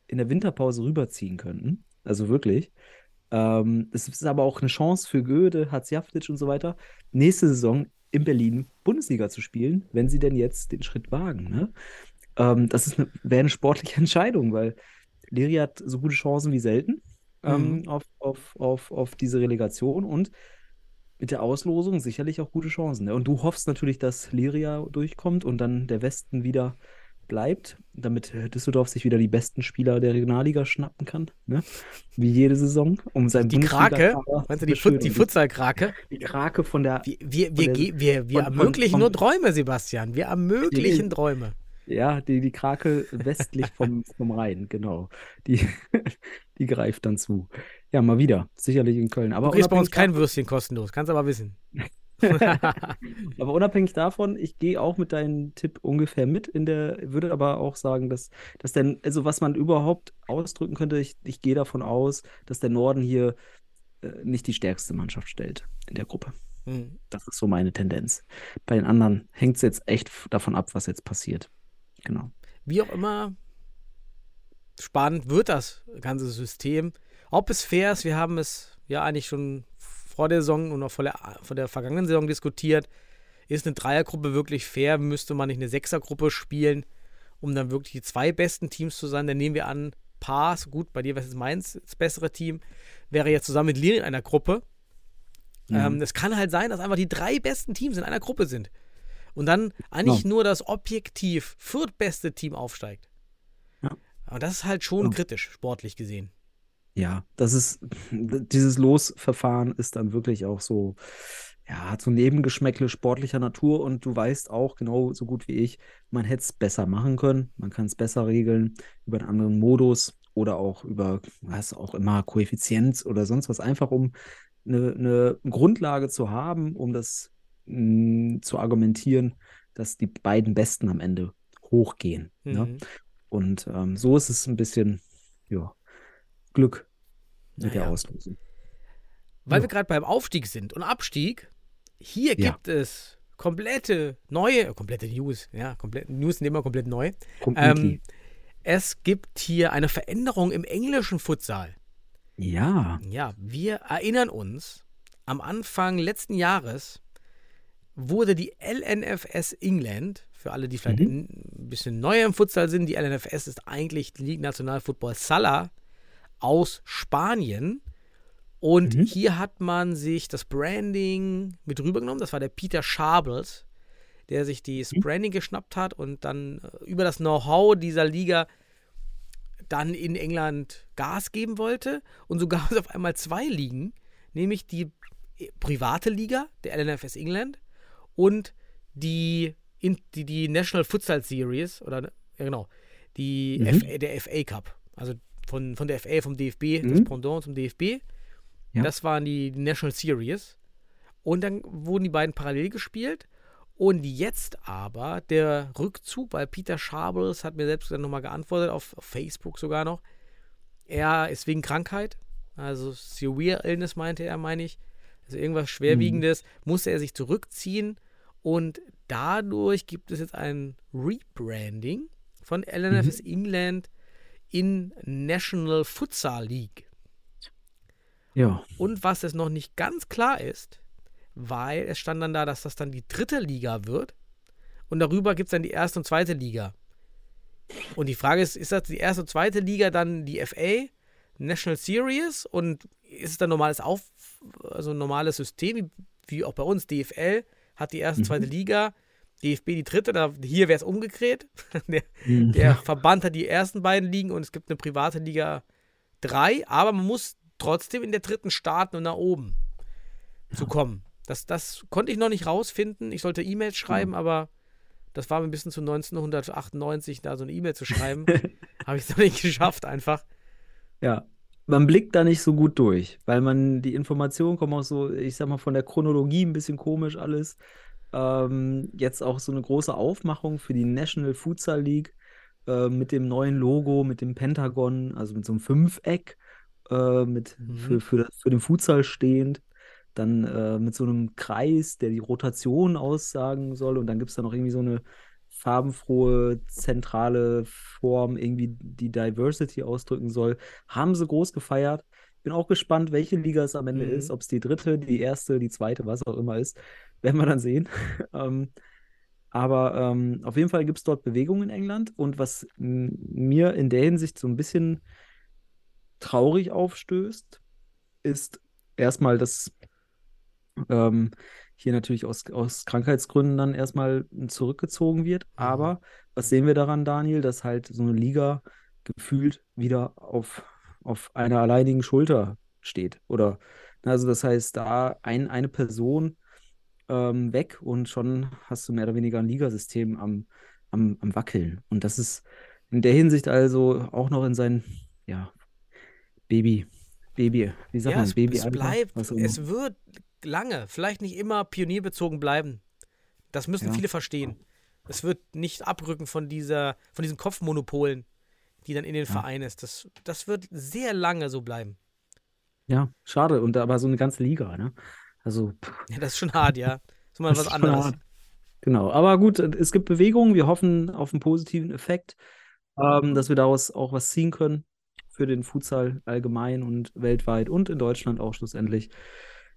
S6: in der Winterpause rüberziehen könnten. Also wirklich. Ähm, es ist aber auch eine Chance für Göde, Hatzjaftic und so weiter, nächste Saison in Berlin Bundesliga zu spielen, wenn sie denn jetzt den Schritt wagen. Ne? Ähm, das ist eine, wäre eine sportliche Entscheidung, weil Liria hat so gute Chancen wie selten ähm,
S5: Mhm.
S6: auf, auf, auf, auf diese Relegation und mit der Auslosung sicherlich auch gute Chancen. Ne? Und du hoffst natürlich, dass Liria durchkommt und dann der Westen wieder bleibt, damit Düsseldorf sich wieder die besten Spieler der Regionalliga schnappen kann, ne? Wie jede Saison, um sein
S5: Die Krake, meinst du die, Fut die. Futsal-Krake?
S6: Die Krake von der,
S5: Wir, wir,
S6: Von
S5: wir,
S6: der-
S5: ge- wir, wir
S6: von-
S5: ermöglichen
S6: von-
S5: nur Träume, Sebastian. Wir ermöglichen Träume.
S6: Ja, die, die Krake westlich vom, vom Rhein, genau. Die, die greift dann zu. Ja, mal wieder. Sicherlich in Köln. Aber
S5: Du kriegst bei uns kein Würstchen kostenlos, kannst aber wissen.
S6: Aber unabhängig davon, ich gehe auch mit deinem Tipp ungefähr mit in der, würde aber auch sagen, dass, dass denn, also was man überhaupt ausdrücken könnte, ich, ich gehe davon aus, dass der Norden hier äh, nicht die stärkste Mannschaft stellt in der Gruppe.
S5: Hm.
S6: Das ist so meine Tendenz. Bei den anderen hängt es jetzt echt davon ab, was jetzt passiert. Genau.
S5: Wie auch immer, spannend wird das ganze System. Ob es fair ist, wir haben es ja eigentlich schon vor der Saison und auch vor der, vor der vergangenen Saison diskutiert. Ist eine Dreiergruppe wirklich fair? Müsste man nicht eine Sechsergruppe spielen, um dann wirklich die zwei besten Teams zu sein? Dann nehmen wir an, Paars, gut, bei dir wäre es meins, das bessere Team, wäre jetzt zusammen mit Lille in einer Gruppe. Ähm, es kann halt sein, dass einfach die drei besten Teams in einer Gruppe sind. Und dann eigentlich
S6: Ja.
S5: nur das objektiv viertbeste Team aufsteigt.
S6: Ja.
S5: Aber das ist halt schon
S6: Ja.
S5: kritisch, sportlich gesehen.
S6: Ja, das ist, dieses Losverfahren ist dann wirklich auch so, ja, hat so Nebengeschmäckle sportlicher Natur und du weißt auch genau so gut wie ich, man hätte es besser machen können, man kann es besser regeln über einen anderen Modus oder auch über, was auch immer, Koeffizienz oder sonst was, einfach um eine, eine Grundlage zu haben, um das mh, zu argumentieren, dass die beiden Besten am Ende hochgehen. Ne?
S5: Mhm.
S6: Und ähm, so ist es ein bisschen, ja, Glück mit der
S5: Naja.
S6: Auslosung.
S5: Weil
S6: Ja.
S5: wir gerade beim Aufstieg sind und Abstieg, hier
S6: Ja.
S5: gibt es komplette neue, äh, komplette News, ja, komplett, News sind immer komplett neu. Ähm, es gibt hier eine Veränderung im englischen Futsal.
S6: ja,
S5: Ja, wir erinnern uns am Anfang letzten Jahres wurde die LNFS England, für alle, die vielleicht
S6: Mhm.
S5: ein bisschen neuer im Futsal sind, die LNFS ist eigentlich die Ligue National Football Sala aus Spanien. Und
S6: Mhm.
S5: hier hat man sich das Branding mit rübergenommen. Das war der Peter Schabels, der sich das
S6: Mhm.
S5: Branding geschnappt hat und dann äh, über das Know-how dieser Liga dann in England Gas geben wollte. Und so gab es auf einmal zwei Ligen, nämlich die äh, private Liga, der LNFS England, und die, in, die, die National Futsal Series, oder ne, ja genau, die
S6: Mhm.
S5: FA, der FA Cup. Also von, von der FA, vom DFB, das
S6: Mhm.
S5: Pendant zum DFB.
S6: Ja.
S5: Das waren die, die National Series. Und dann wurden die beiden parallel gespielt. Und jetzt aber der Rückzug, weil Peter Schabels hat mir selbst dann nochmal geantwortet, auf, auf Facebook sogar noch. Er ist wegen Krankheit, also Severe Illness meinte er, meine ich. Also irgendwas Schwerwiegendes, musste er sich zurückziehen. Und dadurch gibt es jetzt ein Rebranding von LNFS England in National Futsal League.
S6: Ja.
S5: Und was jetzt noch nicht ganz klar ist, weil es stand dann da, dass das dann die dritte Liga wird. Und darüber gibt es dann die erste und zweite Liga. Und die Frage ist, ist das die erste und zweite Liga dann die FA, National Series? Und ist es dann normales Auf, also ein normales System, wie, wie auch bei uns, DFL hat die erste und zweite Liga, DFB die dritte, da, hier wäre es umgedreht. Der,
S6: Mhm.
S5: der Verband hat die ersten beiden Ligen und es gibt eine private Liga 3, aber man muss trotzdem in der dritten starten und nach oben zu kommen. Das, das konnte ich noch nicht rausfinden. Ich sollte E-Mails schreiben, aber das war mir ein bisschen zu 1998, da so eine E-Mail zu schreiben. Habe ich es noch nicht geschafft, einfach.
S6: Ja, man blickt da nicht so gut durch, weil man die Informationen kommen auch so, ich sag mal, von der Chronologie ein bisschen komisch alles. Ähm, jetzt auch so eine große Aufmachung für die National Futsal League äh, mit dem neuen Logo, mit dem Pentagon, also mit so einem Fünfeck, äh, mit,
S5: Mhm.
S6: für, für, für den Futsal stehend. Dann äh, mit so einem Kreis, der die Rotation aussagen soll. Und dann gibt es da noch irgendwie so eine farbenfrohe, zentrale Form, irgendwie die Diversity ausdrücken soll. Haben sie groß gefeiert. Bin auch gespannt, welche Liga es am Ende
S5: Mhm.
S6: ist. Ob es die dritte, die erste, die zweite, was auch immer ist. Werden wir dann sehen. ähm, aber ähm, auf jeden Fall gibt es dort Bewegung in England. Und was mir in der Hinsicht so ein bisschen traurig aufstößt, ist erstmal, dass ähm, hier natürlich aus, aus Krankheitsgründen dann erstmal zurückgezogen wird. Aber was sehen wir daran, Daniel, dass halt so eine Liga gefühlt wieder auf, auf einer alleinigen Schulter steht? Oder, also das heißt, da ein, eine Person ähm, weg und schon hast du mehr oder weniger ein Ligasystem am, am, am Wackeln. Und das ist in der Hinsicht also auch noch in sein, ja, Baby, Baby, wie sagt
S5: Ja,
S6: man,
S5: es,
S6: Baby
S5: es bleibt, es wird lange, vielleicht nicht immer pionierbezogen bleiben. Das müssen
S6: Ja.
S5: viele verstehen. Es wird nicht abrücken von dieser, von diesen Kopfmonopolen, die dann in den Vereinen ist. Das, das wird sehr lange so bleiben.
S6: Ja, schade. Und aber so eine ganze Liga, ne? Also, pff,
S5: Ja, das ist schon hart, ja. ist mal
S6: das
S5: was
S6: ist
S5: anderes.
S6: Genau. Aber gut, es gibt Bewegung. Wir hoffen auf einen positiven Effekt, ähm, dass wir daraus auch was ziehen können für den Futsal allgemein und weltweit und in Deutschland auch schlussendlich.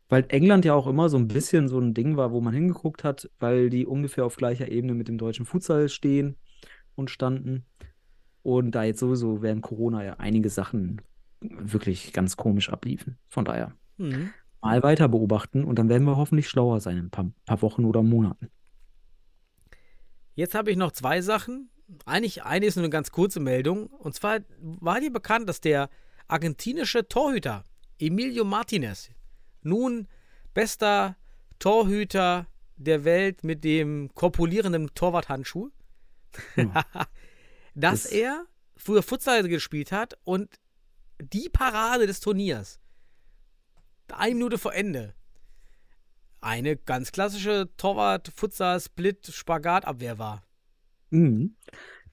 S6: Weil England ja auch immer so ein bisschen so ein Ding war, wo man hingeguckt hat, weil die ungefähr auf gleicher Ebene mit dem deutschen Futsal stehen und standen. Und da jetzt sowieso während Corona ja einige Sachen wirklich ganz komisch abliefen. Von daher
S5: Mhm.
S6: mal weiter beobachten und dann werden wir hoffentlich schlauer sein in ein paar, paar Wochen oder Monaten.
S5: Jetzt habe ich noch zwei Sachen. Eigentlich eine ist nur eine ganz kurze Meldung. Und zwar war dir bekannt, dass der argentinische Torhüter Emilio Martinez nun bester Torhüter der Welt mit dem korpulierenden Torwarthandschuh,
S6: Ja.
S5: dass
S6: Das-
S5: er früher Futsal gespielt hat und die Parade des Turniers, eine Minute vor Ende, eine ganz klassische Torwart-Futsal-Split-Spagatabwehr war.
S6: Mhm.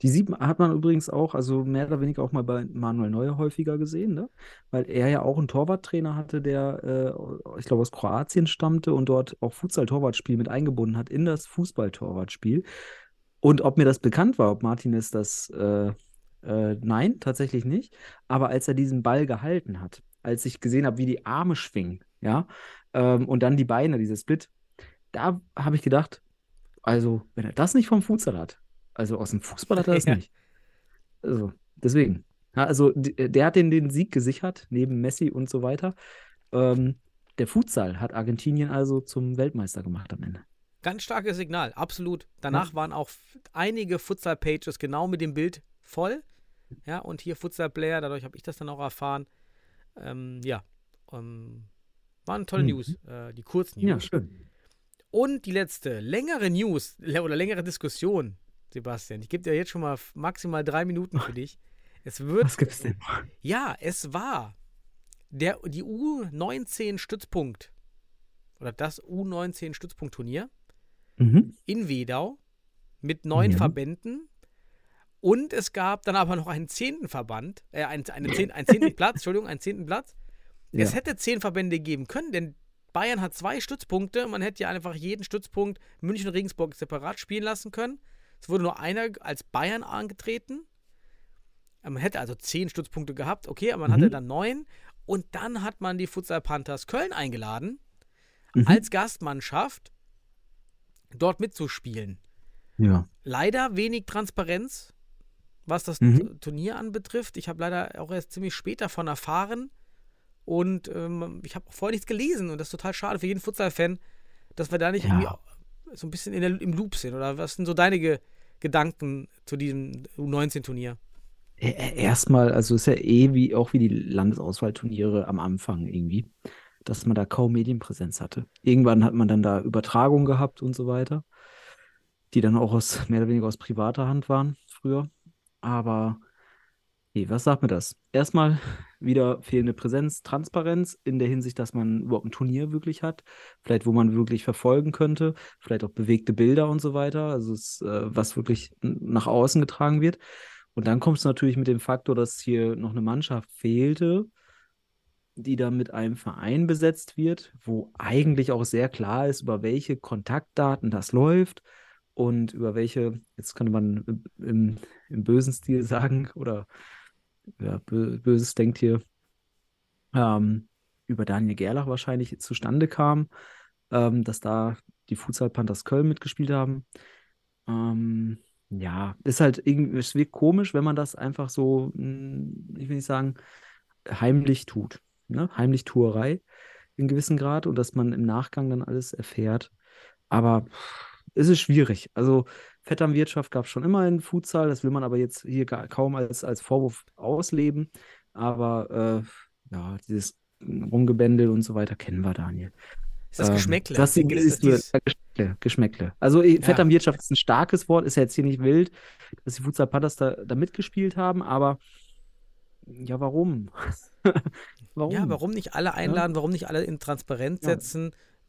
S6: Die sieht, man- hat man übrigens auch, also mehr oder weniger auch mal bei Manuel Neuer häufiger gesehen, ne? Weil er ja auch einen Torwarttrainer hatte, der, äh, ich glaube, aus Kroatien stammte und dort auch Futsal-Torwartspiel mit eingebunden hat in das Fußball-Torwartspiel. Und ob mir das bekannt war, ob Martinez das, äh, äh, nein, tatsächlich nicht. Aber als er diesen Ball gehalten hat, als ich gesehen habe, wie die Arme schwingen, Ja. Ähm, und dann die Beine, dieser Split. Da habe ich gedacht, also, wenn er das nicht vom Futsal hat, also aus dem Fußball hat er das
S5: Ja.
S6: nicht. Also, deswegen. Ja, also, d- der hat den, den Sieg gesichert, neben Messi und so weiter. Ähm, der Futsal hat Argentinien also zum Weltmeister gemacht am Ende.
S5: Ganz starkes Signal, absolut. Danach waren auch einige Futsal-Pages genau mit dem Bild voll. Ja, und hier Futsal-Player, dadurch habe ich das dann auch erfahren. Ähm, ja, ähm, waren tolle
S6: Mhm.
S5: News, äh, die Kurznews.
S6: Ja, schön.
S5: Und die letzte, längere News oder längere Diskussion, Sebastian. Ich gebe dir jetzt schon mal maximal drei Minuten für dich. Es wird,
S6: Was gibt's denn?
S5: ja, es war der, die U19-Stützpunkt oder das U19-Stützpunkt-Turnier
S6: Mhm.
S5: in Wedau mit neun
S6: Ja.
S5: Verbänden. Und es gab dann aber noch einen zehnten Verband, äh, einen, eine zehn, einen zehnten Platz, Entschuldigung, einen zehnten Platz. Es
S6: Ja.
S5: hätte zehn Verbände geben können, denn Bayern hat zwei Stützpunkte. Man hätte ja einfach jeden Stützpunkt München und Regensburg separat spielen lassen können. Es wurde nur einer als Bayern angetreten. Man hätte also zehn Stützpunkte gehabt, okay, aber man
S6: Mhm.
S5: hatte dann neun. Und dann hat man die Futsal Panthers Köln eingeladen,
S6: Mhm.
S5: als Gastmannschaft dort mitzuspielen.
S6: Ja.
S5: Leider wenig Transparenz, was das
S6: Mhm.
S5: Turnier anbetrifft. Ich habe leider auch erst ziemlich spät davon erfahren und ähm, ich habe vorher nichts gelesen und das ist total schade für jeden Futsal-Fan, dass wir da nicht
S6: Ja.
S5: irgendwie so ein bisschen in der, im Loop sind. Oder was sind so deine Gedanken zu diesem U19-Turnier?
S6: Ä- ä- Erstmal, also ist ja eh wie auch wie die Landesauswahlturniere am Anfang irgendwie, dass man da kaum Medienpräsenz hatte. Irgendwann hat man dann da Übertragungen gehabt und so weiter, die dann auch aus mehr oder weniger aus privater Hand waren früher. Aber nee, was sagt mir das? Erstmal wieder fehlende Präsenz, Transparenz in der Hinsicht, dass man überhaupt ein Turnier wirklich hat, vielleicht wo man wirklich verfolgen könnte, vielleicht auch bewegte Bilder und so weiter, also es, äh, was wirklich nach außen getragen wird. Und dann kommst du natürlich mit dem Faktor, dass hier noch eine Mannschaft fehlte, die dann mit einem Verein besetzt wird, wo eigentlich auch sehr klar ist, über welche Kontaktdaten das läuft und über welche, jetzt könnte man im, im bösen Stil sagen, oder ja, bö Böses denkt hier, ähm, über Daniel Gerlach wahrscheinlich zustande kam, ähm, dass da die Futsal Panthers Köln mitgespielt haben. Ähm, ja, ist halt irgendwie, es wird komisch, wenn man das einfach so, mh, ich will nicht sagen, heimlich tut. Ne? Heimlich Tuerei in gewissem Grad und dass man im Nachgang dann alles erfährt. Aber pff, es ist schwierig. Also Vetternwirtschaft gab es schon immer in Futsal, das will man aber jetzt hier gar, kaum als, als Vorwurf ausleben. Aber äh, ja, dieses Rumgebändel und so weiter kennen wir, Daniel.
S5: Ist das
S6: Ähm,
S5: Geschmäckle?
S6: Das
S5: denke, das
S6: ist
S5: ist
S6: ja, Geschmäckle, Geschmäckle. Also
S5: Ja.
S6: Vetternwirtschaft ist ein starkes Wort, ist ja jetzt hier nicht wild, dass die Futsal Panthers da, da mitgespielt haben, aber ja, warum? warum?
S5: Ja, warum nicht alle einladen, warum nicht alle in Transparenz
S6: Ja.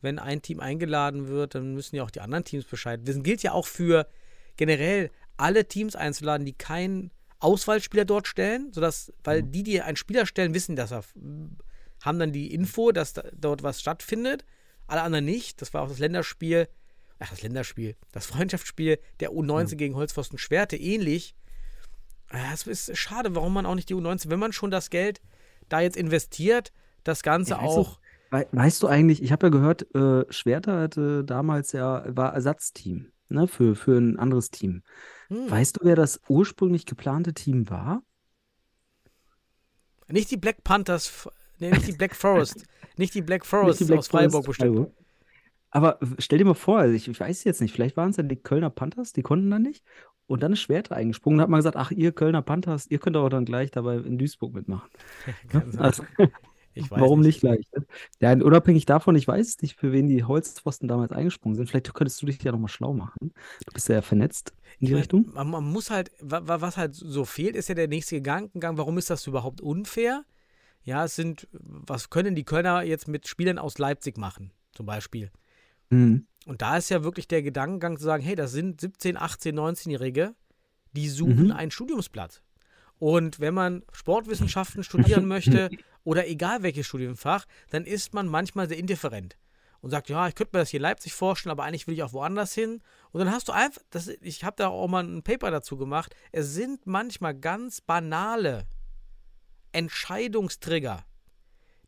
S5: Wenn ein Team eingeladen wird, dann müssen ja auch die anderen Teams Bescheid wissen. Gilt ja auch für generell alle Teams einzuladen, die keinen Auswahlspieler dort stellen, sodass, weil die, die einen Spieler stellen, wissen, dass er haben dann die Info, dass da, dort was stattfindet. Alle anderen nicht. Das war auch das Länderspiel, ach, das Länderspiel, das Freundschaftsspiel der U19 gegen Holzpfosten Schwerte ähnlich. Ja, Es ist schade, warum man auch nicht die U19, wenn man schon das Geld da jetzt investiert, das Ganze auch.
S6: Wei- Weißt du eigentlich, ich habe ja gehört, äh, Schwerter hatte damals ja, war Ersatzteam, ne, für, für ein anderes Team.
S5: Hm,
S6: Weißt du, wer das ursprünglich geplante Team war?
S5: nicht die Black Panthers, nee, nicht die Black Forest, nicht die Black Forest
S6: die Black
S5: aus Freiburg
S6: Forest
S5: bestimmt.
S6: Freiburg. Aber stell dir mal vor, also ich, ich weiß jetzt nicht, vielleicht waren es ja die Kölner Panthers, die konnten dann nicht. Und dann ist Schwerter eingesprungen und hat man gesagt, ach, ihr Kölner Panthers, ihr könnt auch dann gleich dabei in Duisburg mitmachen.
S5: Kann sein.
S6: Also,
S5: Ich weiß
S6: warum nicht gleich? Ne? Ja, und unabhängig davon, ich weiß nicht, für wen die Holzpfosten damals eingesprungen sind. Vielleicht könntest du dich ja nochmal schlau machen. Du bist ja vernetzt in die
S5: Ich mein,
S6: Richtung.
S5: Man, man muss halt, wa- wa- was halt so fehlt, ist ja der nächste Gedankengang. Warum ist das überhaupt unfair? Ja, es sind, was können die Kölner jetzt mit Spielern aus Leipzig machen, zum Beispiel?
S6: Mhm.
S5: Und da ist ja wirklich der Gedankengang zu sagen, hey, das sind 17, 18, 19-Jährige, die suchen
S6: Mhm.
S5: einen Studiumsplatz. Und wenn man Sportwissenschaften studieren möchte oder egal welches Studienfach, dann ist man manchmal sehr indifferent und sagt, ja, ich könnte mir das hier in Leipzig vorstellen, aber eigentlich will ich auch woanders hin. Und dann hast du einfach, das, ich habe da auch mal ein Paper dazu gemacht, es sind manchmal ganz banale Entscheidungstrigger,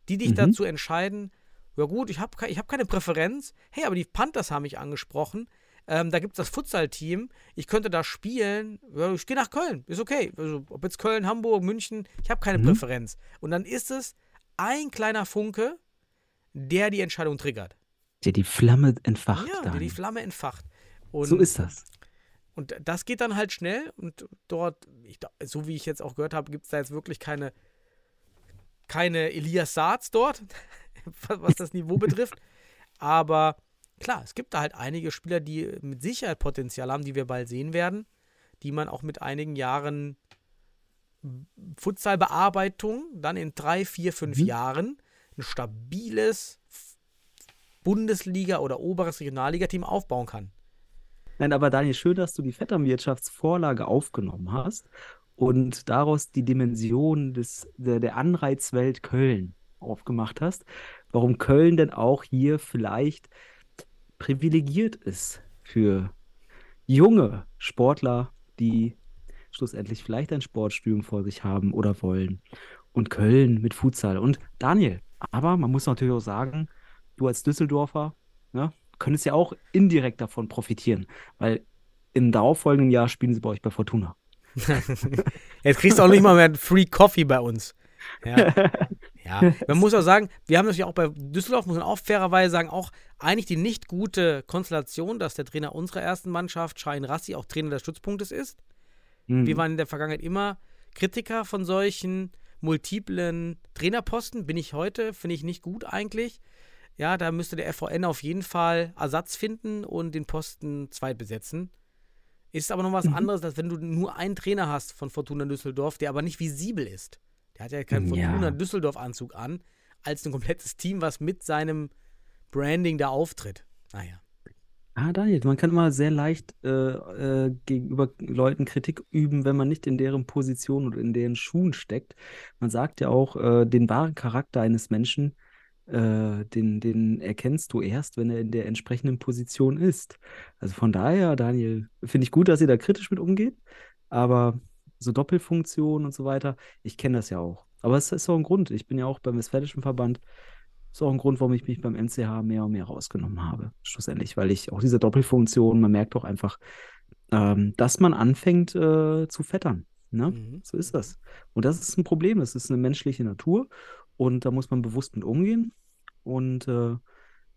S5: die dich
S6: Mhm.
S5: dazu entscheiden, ja gut, ich habe ich hab keine Präferenz. Hey, aber die Panthers haben mich angesprochen. Ähm, da gibt es das Futsal-Team. Ich könnte da spielen. Ja, ich gehe nach Köln. Ist okay. Also, ob jetzt Köln, Hamburg, München, ich habe keine
S6: Mhm.
S5: Präferenz. Und dann ist es ein kleiner Funke, der die Entscheidung triggert.
S6: Der die Flamme entfacht.
S5: ja, der die. Flamme entfacht. Und,
S6: so ist das.
S5: Und das geht dann halt schnell. Und dort, ich, so wie ich jetzt auch gehört habe, gibt es da jetzt wirklich keine, keine Elias Saats dort, was das Niveau betrifft. Aber klar, es gibt da halt einige Spieler, die mit Sicherheit Potenzial haben, die wir bald sehen werden, die man auch mit einigen Jahren Futsalbearbeitung dann in drei, vier, fünf
S6: Mhm.
S5: Jahren ein stabiles Bundesliga- oder oberes Regionalligateam aufbauen kann.
S6: Nein, aber Daniel, schön, dass du die Vetternwirtschaftsvorlage aufgenommen hast und daraus die Dimension des, der, der Anreizwelt Köln aufgemacht hast. Warum Köln denn auch hier vielleicht privilegiert ist für junge Sportler, die schlussendlich vielleicht ein Sportstudium vor sich haben oder wollen. Und Köln mit Futsal. Und Daniel, aber man muss natürlich auch sagen, du als Düsseldorfer, ne, könntest ja auch indirekt davon profitieren, weil im darauffolgenden Jahr spielen sie bei euch bei Fortuna.
S5: Jetzt kriegst du auch nicht mal mehr Free Coffee bei uns. Ja. Ja, man muss auch sagen, wir haben das ja auch bei Düsseldorf, muss man auch fairerweise sagen, auch eigentlich die nicht gute Konstellation, dass der Trainer unserer ersten Mannschaft, Schein Rassi, auch Trainer des Stützpunktes ist.
S6: Hm.
S5: Wir waren in der Vergangenheit immer Kritiker von solchen multiplen Trainerposten. Bin ich heute, finde ich nicht gut eigentlich. Ja, da müsste der FVN auf jeden Fall Ersatz finden und den Posten zweit besetzen. Ist aber noch was
S6: Mhm.
S5: anderes, als wenn du nur einen Trainer hast von Fortuna Düsseldorf, der aber nicht visibel ist. Der hat ja keinen
S6: Ja.
S5: Fortuna Düsseldorf-Anzug an, als ein komplettes Team, was mit seinem Branding da auftritt. Naja.
S6: Ah, Daniel, man kann immer sehr leicht äh, äh, gegenüber Leuten Kritik üben, wenn man nicht in deren Position oder in deren Schuhen steckt. Man sagt ja auch, äh, den wahren Charakter eines Menschen, äh, den, den erkennst du erst, wenn er in der entsprechenden Position ist. Also von daher, Daniel, finde ich gut, dass ihr da kritisch mit umgeht, aber so Doppelfunktion und so weiter, ich kenne das ja auch. Aber es ist auch ein Grund. Ich bin ja auch beim Westfälischen Verband. ist auch ein Grund, warum ich mich beim NCH mehr und mehr rausgenommen habe, schlussendlich, weil ich auch diese Doppelfunktion, man merkt auch einfach, ähm, dass man anfängt äh, zu fettern. Ne?
S5: Mhm.
S6: So ist das. Und das ist ein Problem, das ist eine menschliche Natur und da muss man bewusst mit umgehen. Und äh,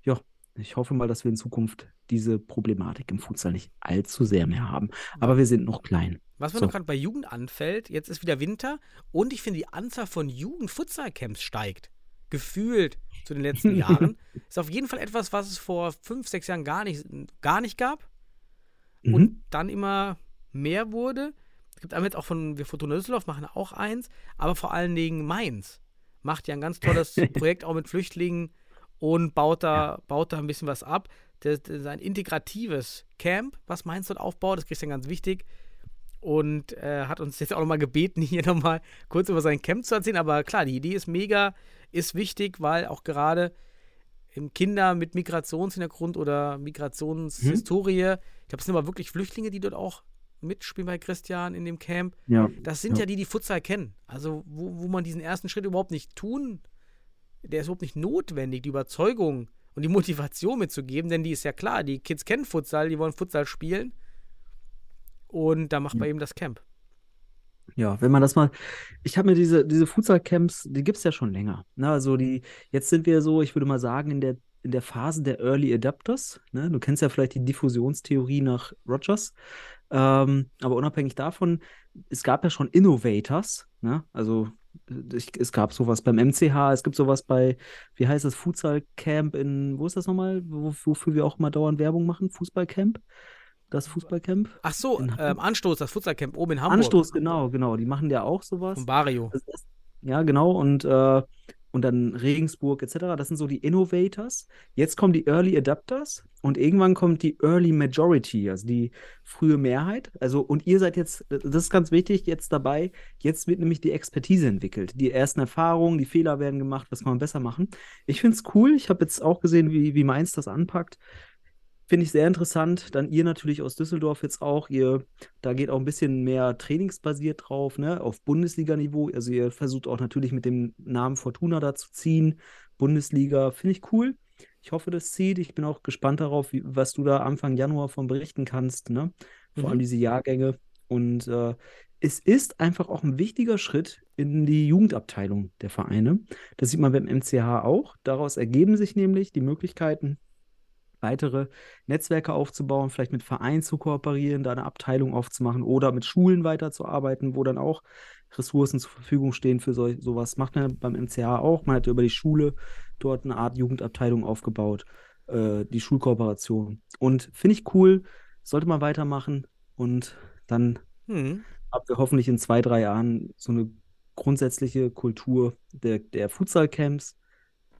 S6: ja, ich hoffe mal, dass wir in Zukunft diese Problematik im Futsal nicht allzu sehr mehr haben. Aber wir sind noch klein.
S5: Was mir
S6: So.
S5: noch gerade bei Jugend anfällt, jetzt ist wieder Winter und ich finde, die Anzahl von Jugend-Futsal-Camps steigt. Gefühlt zu den letzten Jahren. Ist auf jeden Fall etwas, was es vor fünf, sechs Jahren gar nicht, gar nicht gab
S6: Mhm.
S5: und dann immer mehr wurde. Es gibt einmal jetzt auch von, wir Fortuna Düsseldorf machen auch eins, aber vor allen Dingen Mainz macht ja ein ganz tolles Projekt auch mit Flüchtlingen und baut da, baut da ein bisschen was ab. Das, das ist ein integratives Camp, was Mainz dort aufbaut. Das kriegst du dann ganz wichtig. Und äh, hat uns jetzt auch nochmal gebeten, hier nochmal kurz über sein Camp zu erzählen. Aber klar, die Idee ist mega, ist wichtig, weil auch gerade im Kinder mit Migrationshintergrund oder Migrationshistorie, ich glaube, es sind aber wirklich Flüchtlinge, die dort auch mitspielen bei Christian in dem Camp.
S6: Ja.
S5: Das sind ja,
S6: Ja.
S5: die, die Futsal kennen. Also, wo, wo man diesen ersten Schritt überhaupt nicht tun, der ist überhaupt nicht notwendig, die Überzeugung und die Motivation mitzugeben, denn die ist ja klar, die Kids kennen Futsal, die wollen Futsal spielen. Und da macht man eben das Camp.
S6: Ja, wenn man das mal, ich habe mir diese, diese Futsal-Camps, die gibt es ja schon länger. Ne? Also die, jetzt sind wir so, ich würde mal sagen, in der, in der Phase der Early Adapters. Ne? Du kennst ja vielleicht die Diffusionstheorie nach Rogers. Ähm, aber unabhängig davon, es gab ja schon Innovators. Ne? Also ich, es gab sowas beim MCH, es gibt sowas bei, wie heißt das, Futsal-Camp in, wo ist das nochmal, wo, wofür wir auch mal dauernd Werbung machen? Fußballcamp? Das Fußballcamp?
S5: Ach so, ähm, Anstoß, das Futsalcamp oben in Hamburg.
S6: Anstoß, genau, genau. Die machen ja auch sowas.
S5: Von Barrio.
S6: Das ist, ja, genau. Und, äh, und dann Regensburg etc. Das sind so die Innovators. Jetzt kommen die Early Adapters und irgendwann kommt die Early Majority, also die frühe Mehrheit. Also, und ihr seid jetzt, das ist ganz wichtig, jetzt dabei. Jetzt wird nämlich die Expertise entwickelt. Die ersten Erfahrungen, die Fehler werden gemacht, was kann man besser machen. Ich finde es cool. Ich habe jetzt auch gesehen, wie, wie Mainz das anpackt. Finde ich sehr interessant. Dann ihr natürlich aus Düsseldorf jetzt auch. Ihr, da geht auch ein bisschen mehr trainingsbasiert drauf, ne? Auf Bundesliga-Niveau. Also ihr versucht auch natürlich mit dem Namen Fortuna da zu ziehen, Bundesliga, finde ich cool. Ich hoffe, das zieht. Ich bin auch gespannt darauf, wie, was du da Anfang Januar von berichten kannst, ne? Vor allem
S5: Mhm.
S6: diese Jahrgänge. Und äh, es ist einfach auch ein wichtiger Schritt in die Jugendabteilung der Vereine. Das sieht man beim MCH auch. Daraus ergeben sich nämlich die Möglichkeiten, weitere Netzwerke aufzubauen, vielleicht mit Vereinen zu kooperieren, da eine Abteilung aufzumachen oder mit Schulen weiterzuarbeiten, wo dann auch Ressourcen zur Verfügung stehen für so, sowas. Macht man beim MCH auch. Man hat über die Schule dort eine Art Jugendabteilung aufgebaut, äh, die Schulkooperation. Und finde ich cool, sollte man weitermachen und dann
S5: Hm.
S6: haben wir hoffentlich in zwei, drei Jahren so eine grundsätzliche Kultur der, der Futsal-Camps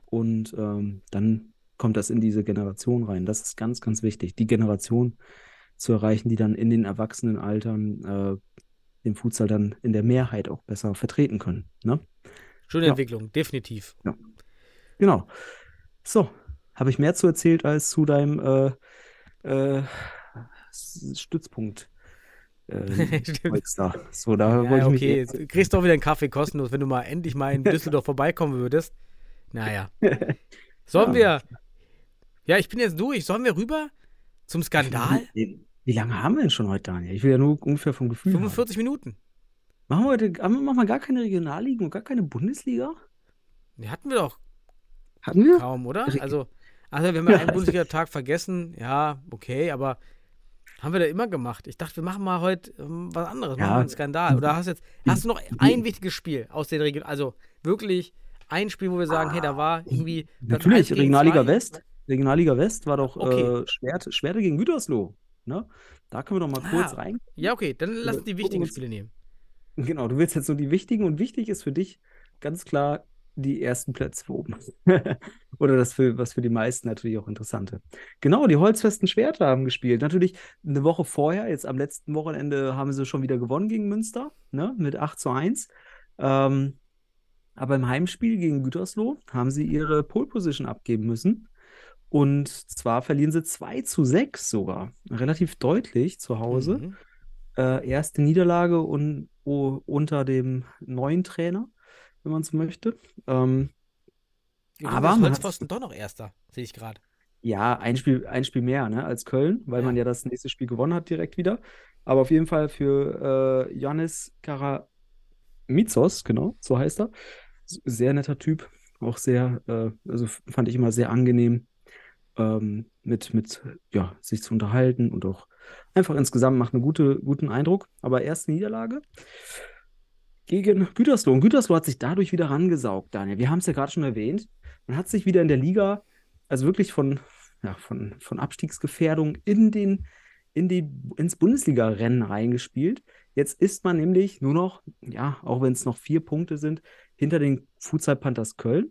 S6: und ähm, dann kommt das in diese Generation rein. Das ist ganz, ganz wichtig, die Generation zu erreichen, die dann in den Erwachsenenaltern äh, den Futsal dann in der Mehrheit auch besser vertreten können. Ne?
S5: Schöne
S6: Ja.
S5: Entwicklung, definitiv.
S6: Genau. So, habe ich mehr zu erzählt als zu deinem äh, äh, Stützpunkt. Äh. So, da
S5: Ja,
S6: ich mich
S5: okay,
S6: jetzt-
S5: du kriegst doch wieder einen Kaffee kostenlos, wenn du mal endlich mal in Düsseldorf vorbeikommen würdest. Naja. Sollen wir. Ja, ich bin jetzt durch. Sollen wir rüber zum Skandal?
S6: Wie, wie lange haben wir denn schon heute, Daniel? Ich will ja nur ungefähr vom Gefühl haben.
S5: 45 Minuten.
S6: Machen wir heute haben wir- machen wir gar keine Regionalligen und gar keine Bundesliga?
S5: Die hatten wir doch
S6: Hatten wir?
S5: kaum, oder? Also, also wir haben ja einen Bundesliga-Tag vergessen. Ja, okay, aber haben wir da immer gemacht. Ich dachte, wir machen mal heute ähm, was anderes.
S6: Ja.
S5: Machen wir einen Skandal. Oder hast jetzt, hast du noch ein wichtiges Spiel aus den Regionen? Also wirklich ein Spiel, wo wir sagen, hey, da war irgendwie.
S6: Natürlich, Regionalliga. West. Regionalliga West war doch
S5: Okay.
S6: äh, Schwert, Schwerte gegen Gütersloh. Ne? Da können wir doch mal
S5: Ah.
S6: kurz rein.
S5: Ja, okay, dann lass uns die wichtigen Spiele nehmen.
S6: Genau, du willst jetzt nur die wichtigen und wichtig ist für dich ganz klar die ersten Plätze oben. Oder das für, was für die meisten natürlich auch interessante. Genau, die Holzfesten Schwerter haben gespielt. Natürlich eine Woche vorher, jetzt am letzten Wochenende haben sie schon wieder gewonnen gegen Münster, ne, mit 8 zu 1. Ähm, aber im Heimspiel gegen Gütersloh haben sie ihre Pole Position abgeben müssen. Und zwar verlieren sie 2 zu 6 sogar. Relativ deutlich zu Hause
S5: Mhm.
S6: äh, erste Niederlage un, unter dem neuen Trainer, wenn man so möchte. Ähm,
S5: Übrigens
S6: Aber
S5: Holzpfosten doch noch Erster, sehe ich gerade.
S6: ja, ein Spiel, ein Spiel mehr ne, als Köln, weil
S5: Ja.
S6: man ja das nächste Spiel gewonnen hat direkt wieder. Aber auf jeden Fall für äh, Yannis Karamitsos, genau, so heißt er. Sehr netter Typ, auch sehr, äh, also fand ich immer sehr angenehm, ähm, mit, mit, ja, sich zu unterhalten und auch einfach insgesamt macht einen gute, guten Eindruck. Aber erste Niederlage gegen Gütersloh. Und Gütersloh hat sich dadurch wieder rangesaugt, Daniel. Wir haben es ja gerade schon erwähnt. Man hat sich wieder in der Liga, also wirklich von, ja, von, von Abstiegsgefährdung in den, in die, ins Bundesliga-Rennen reingespielt. Jetzt ist man nämlich nur noch, ja, auch wenn es noch vier Punkte sind, hinter den Futsal Panthers Köln.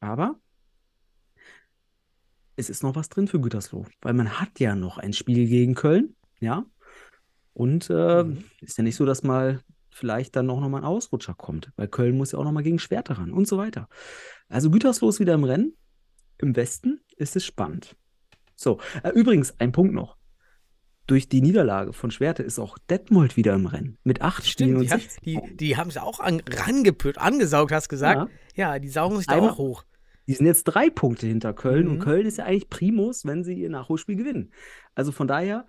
S6: Aber es ist noch was drin für Gütersloh, weil man hat ja noch ein Spiel gegen Köln, ja. Und äh,
S5: Mhm.
S6: ist ja nicht so, dass mal vielleicht dann auch noch mal ein Ausrutscher kommt, weil Köln muss ja auch noch mal gegen Schwerte ran und so weiter. Also Gütersloh ist wieder im Rennen. Im Westen ist es spannend. So, äh, übrigens, ein Punkt noch. Durch die Niederlage von Schwerte ist auch Detmold wieder im Rennen. Mit acht Spielen
S5: Stimmt,
S6: und
S5: die, hat,
S6: 16
S5: die, die haben es auch an, rangepürt, angesaugt, hast gesagt. Ja, die saugen sich da auch hoch.
S6: Die sind jetzt drei Punkte hinter Köln und
S5: Mhm.
S6: Köln ist ja eigentlich Primus, wenn sie ihr Nachholspiel gewinnen. Also von daher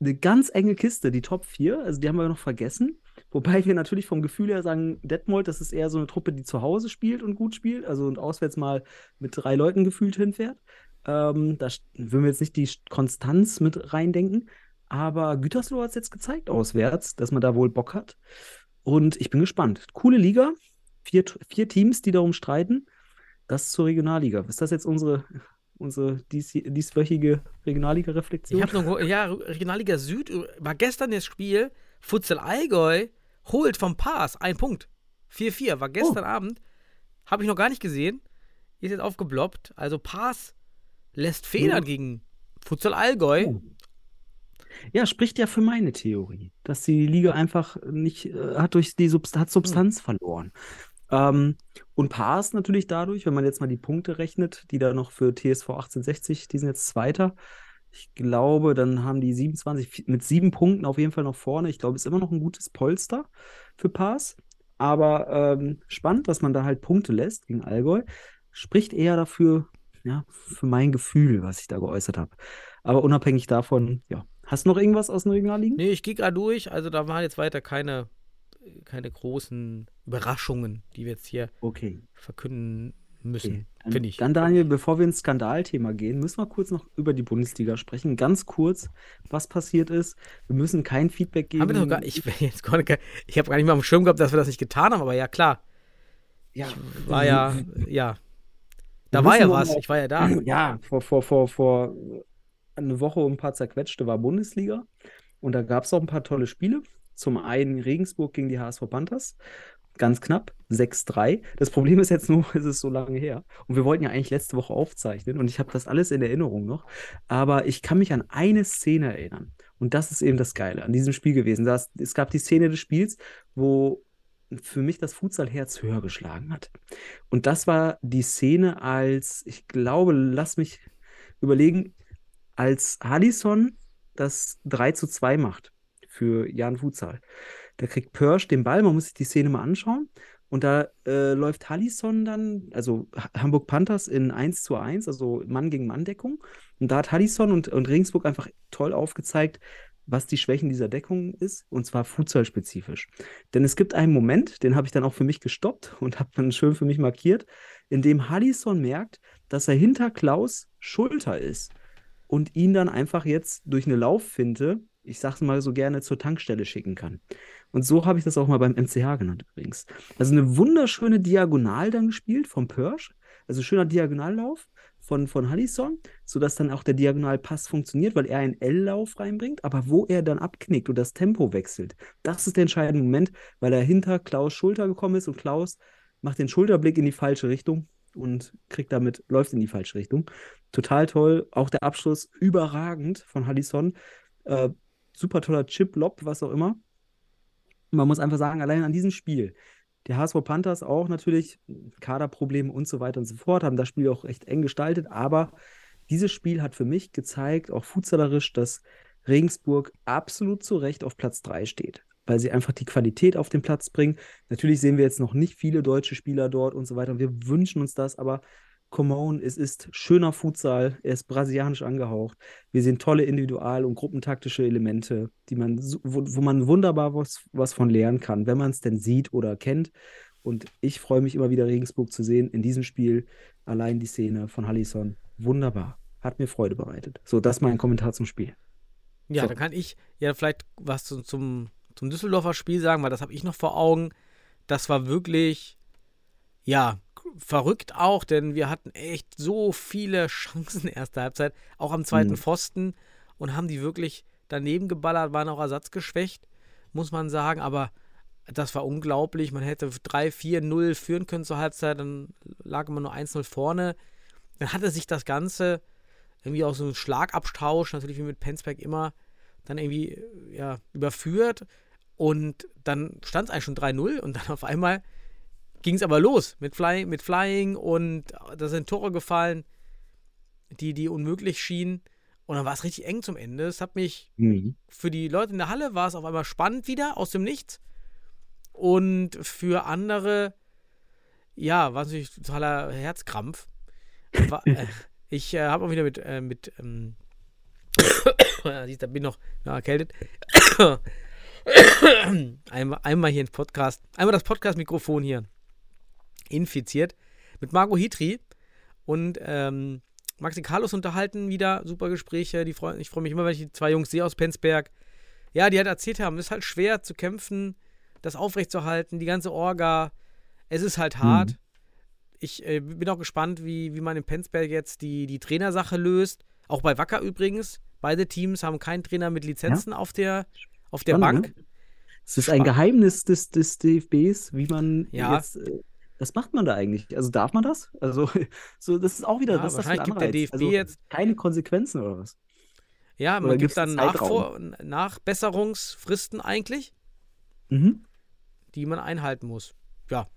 S6: eine ganz enge Kiste, die Top 4, also die haben wir noch vergessen. Wobei wir natürlich vom Gefühl her sagen, Detmold, das ist eher so eine Truppe, die zu Hause spielt und gut spielt, also und auswärts mal mit drei Leuten gefühlt hinfährt. Ähm, da würden wir jetzt nicht die Konstanz mit reindenken, aber Gütersloh hat es jetzt gezeigt auswärts, dass man da wohl Bock hat. Und ich bin gespannt. Coole Liga, vier, vier Teams, die darum streiten. Das zur Regionalliga. Ist das jetzt unsere, unsere dies, dieswöchige Regionalliga-Reflexion?
S5: Ich habe noch, ja, Regionalliga Süd war gestern das Spiel. Futsal Allgäu holt vom Pass ein Punkt. 4-4 war gestern
S6: Oh.
S5: Abend. Habe ich noch gar nicht gesehen. Ist jetzt aufgebloppt. Also Pass lässt Federn
S6: Oh.
S5: gegen Futsal Allgäu.
S6: Oh. Ja, spricht ja für meine Theorie, dass die Liga einfach nicht, äh, hat durch die Subst hat Substanz verloren. Ähm, und Paas natürlich dadurch, wenn man jetzt mal die Punkte rechnet, die da noch für TSV 1860, die sind jetzt Zweiter. Ich glaube, dann haben die 27 mit sieben Punkten auf jeden Fall noch vorne. Ich glaube, ist immer noch ein gutes Polster für Paas. Aber ähm, spannend, dass man da halt Punkte lässt gegen Allgäu. spricht eher dafür, ja, für mein Gefühl, was ich da geäußert habe. Aber unabhängig davon, ja. Hast du noch irgendwas aus den Regionalligen?
S5: Nee, ich gehe gerade durch. Also da waren jetzt weiter keine, keine großen Überraschungen, die wir jetzt hier
S6: Okay.
S5: verkünden müssen,
S6: Okay.
S5: Finde ich.
S6: dann, Daniel, bevor wir ins Skandalthema gehen, müssen wir kurz noch über die Bundesliga sprechen. Ganz kurz, was passiert ist. Wir müssen kein Feedback geben.
S5: Haben wir doch gar, ich, jetzt gar nicht, ich habe gar nicht mal am Schirm gehabt, dass wir das nicht getan haben, aber ja, klar.
S6: ja,
S5: War ja, ja. Da war ja was,
S6: mal-
S5: ich war ja da.
S6: Ja, vor, vor, vor, vor eine Woche und ein paar zerquetschte war Bundesliga. Und da gab es auch ein paar tolle Spiele. Zum einen Regensburg gegen die HSV Panthers. Ganz knapp, 6-3. Das Problem ist jetzt nur, es ist so lange her. Und wir wollten ja eigentlich letzte Woche aufzeichnen und ich habe das alles in Erinnerung noch. Aber ich kann mich an eine Szene erinnern. Und das ist eben das Geile an diesem Spiel gewesen. Das, es gab die Szene des Spiels, wo für mich das Futsalherz höher geschlagen hat. Und das war die Szene, als, ich glaube, lass mich überlegen, als Hadison das 3 zu 2 macht für Jan Futsal. Da kriegt Pörsch den Ball, man muss sich die Szene mal anschauen. Und da äh, läuft Hallison dann, also Ha- Hamburg Panthers in 1 zu 1, also Mann gegen Mann Deckung. Und da hat Hallison und, und Regensburg einfach toll aufgezeigt, was die Schwächen dieser Deckung ist, und zwar futsalspezifisch. Denn es gibt einen Moment, den habe ich dann auch für mich gestoppt und habe dann schön für mich markiert, in dem Hallison merkt, dass er hinter Klaus Schulter ist und ihn dann einfach jetzt durch eine Lauffinte, ich sag's mal so gerne, zur Tankstelle schicken kann. Und so habe ich das auch mal beim MCH genannt übrigens. Also eine wunderschöne Diagonal dann gespielt vom Pörsch, also schöner Diagonallauf von, von Hallison, sodass dann auch der Diagonalpass funktioniert, weil er einen L-Lauf reinbringt, aber wo er dann abknickt und das Tempo wechselt, das ist der entscheidende Moment, weil er hinter Klaus Schulter gekommen ist und Klaus macht den Schulterblick in die falsche Richtung und kriegt damit, läuft in die falsche Richtung. Total toll. Auch der Abschluss überragend von Hallison. Äh, super toller Chip, Lob, was auch immer. Man muss einfach sagen, allein an diesem Spiel, die HSV Panthers auch natürlich Kaderprobleme und so weiter und so fort, haben das Spiel auch echt eng gestaltet, aber dieses Spiel hat für mich gezeigt, auch futsalerisch, dass Regensburg absolut zu Recht auf Platz 3 steht, weil sie einfach die Qualität auf den Platz bringen. Natürlich sehen wir jetzt noch nicht viele deutsche Spieler dort und so weiter wir wünschen uns das, aber come on, es ist schöner Futsal, er ist brasilianisch angehaucht. Wir sehen tolle individual- und gruppentaktische Elemente, die man, wo, wo man wunderbar was, was von lernen kann, wenn man es denn sieht oder kennt. Und ich freue mich immer wieder, Regensburg zu sehen in diesem Spiel. Allein die Szene von Hallison, wunderbar. Hat mir Freude bereitet. So, das ist mein Kommentar zum Spiel.
S5: Ja,
S6: So.
S5: dann kann ich ja vielleicht was zu, zum, zum Düsseldorfer Spiel sagen, weil das habe ich noch vor Augen. Das war wirklich, ja, verrückt auch, denn wir hatten echt so viele Chancen erste Halbzeit, auch am zweiten
S6: Mhm.
S5: Pfosten und haben die wirklich daneben geballert, waren auch ersatzgeschwächt, muss man sagen, aber das war unglaublich. Man hätte 3, 4, 0 führen können zur Halbzeit, dann lag man nur 1-0 vorne. Dann hatte sich das Ganze irgendwie auch so ein Schlagabtausch, natürlich wie mit Penzberg immer, dann irgendwie ja, überführt. Und dann stand es eigentlich schon 3-0 und dann auf einmal ging es aber los mit, Fly, mit Flying und da sind Tore gefallen, die, die unmöglich schienen. Und dann war es richtig eng zum Ende. Es hat mich
S6: Mhm.
S5: für die Leute in der Halle war es auf einmal spannend wieder aus dem Nichts. Und für andere, ja, war es natürlich totaler Herzkrampf. War, äh, ich äh, habe auch wieder mit, äh, mit ähm, da bin ich noch ja, erkältet. einmal, einmal hier ins Podcast, einmal das Podcast-Mikrofon hier infiziert. Mit Margot Hitri und ähm, Maxi Carlos unterhalten wieder. Super Gespräche. Die freu, ich freue mich immer, wenn ich die zwei Jungs sehe aus Penzberg. Ja, die halt erzählt haben, es ist halt schwer zu kämpfen, das aufrechtzuerhalten, die ganze Orga. Es ist halt hart.
S6: Mhm.
S5: Ich äh, bin auch gespannt, wie, wie man in Penzberg jetzt die, die Trainersache löst. Auch bei Wacker übrigens. Beide Teams haben keinen Trainer mit Lizenzen auf der, auf der
S6: Spannend,
S5: Bank.
S6: ne? Es ist ein
S5: Spannend.
S6: Geheimnis des, des DFBs, wie man
S5: Ja.
S6: jetzt. Äh, was macht man da eigentlich? Also darf man das? Also, so, das ist auch wieder,
S5: Ja,
S6: was das für ein
S5: gibt der? DFB
S6: also,
S5: jetzt-
S6: keine Konsequenzen oder was?
S5: Ja,
S6: Oder
S5: man
S6: gibt's
S5: gibt dann? Nachvor Nachbesserungsfristen eigentlich,
S6: Mhm.
S5: die man einhalten muss. Ja,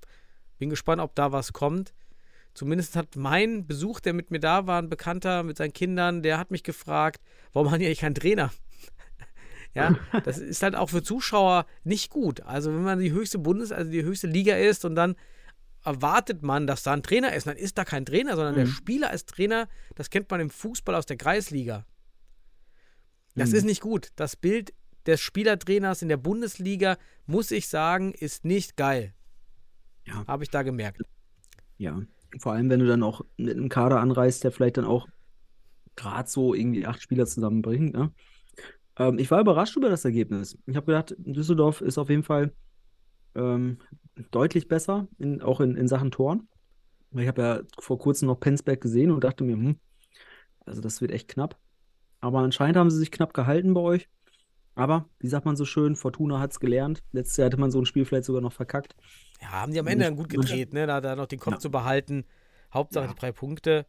S5: bin gespannt, ob da was kommt. Zumindest hat mein Besuch, der mit mir da war, ein Bekannter mit seinen Kindern, der hat mich gefragt, warum haben die eigentlich keinen Trainer? ja, das ist halt auch für Zuschauer nicht gut. Also wenn man die höchste Bundes-, also die höchste Liga ist und dann erwartet man, dass da ein Trainer ist. Dann ist da kein Trainer, sondern der
S6: Mhm.
S5: Spieler ist Trainer. Das kennt man im Fußball aus der Kreisliga. Das
S6: Mhm.
S5: ist nicht gut. Das Bild des Spielertrainers in der Bundesliga, muss ich sagen, ist nicht geil.
S6: Ja.
S5: Habe ich da gemerkt.
S6: Ja, vor allem, wenn du dann auch mit einem Kader anreist, der vielleicht dann auch gerade so irgendwie acht Spieler zusammenbringt. Ne? Ähm, ich war überrascht über das Ergebnis. Ich habe gedacht, Düsseldorf ist auf jeden Fall ähm, deutlich besser, in, auch in, in Sachen Toren. Ich habe ja vor kurzem noch Penzberg gesehen und dachte mir, hm, also das wird echt knapp. Aber anscheinend haben sie sich knapp gehalten bei euch. Aber, wie sagt man so schön, Fortuna hat es gelernt. Letztes Jahr hatte man so ein Spiel vielleicht sogar noch verkackt.
S5: Ja, haben die am Ende dann gut gedreht, ne? Da, da noch den Kopf
S6: Ja.
S5: zu behalten. Hauptsache
S6: Ja.
S5: die drei Punkte.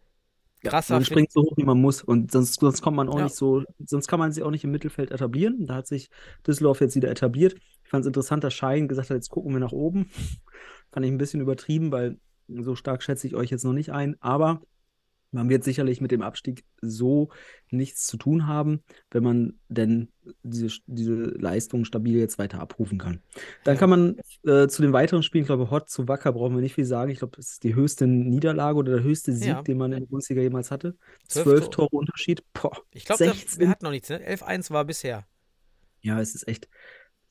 S5: Krasser
S6: Man
S5: Fit-
S6: springt so hoch, wie man muss. Und sonst, sonst kommt man auch
S5: Ja.
S6: nicht so, sonst kann man sich auch nicht im Mittelfeld etablieren. Da hat sich Düsseldorf jetzt wieder etabliert. Ich fand es interessant, dass Schein gesagt hat, jetzt gucken wir nach oben. Fand ich ein bisschen übertrieben, weil so stark schätze ich euch jetzt noch nicht ein. Aber man wird sicherlich mit dem Abstieg so nichts zu tun haben, wenn man denn diese, diese Leistung stabil jetzt weiter abrufen kann. Dann kann man äh, zu den weiteren Spielen, ich glaube, Hot zu Wacker brauchen wir nicht viel sagen. Ich glaube, das ist die höchste Niederlage oder der höchste Sieg,
S5: Ja.
S6: den man in der Bundesliga jemals hatte.
S5: Zwölf Tore.
S6: Tore Unterschied. Boah,
S5: Ich glaube, wir
S6: 16.
S5: hatten noch nichts, ne? 11-1 war bisher.
S6: Ja, es ist echt.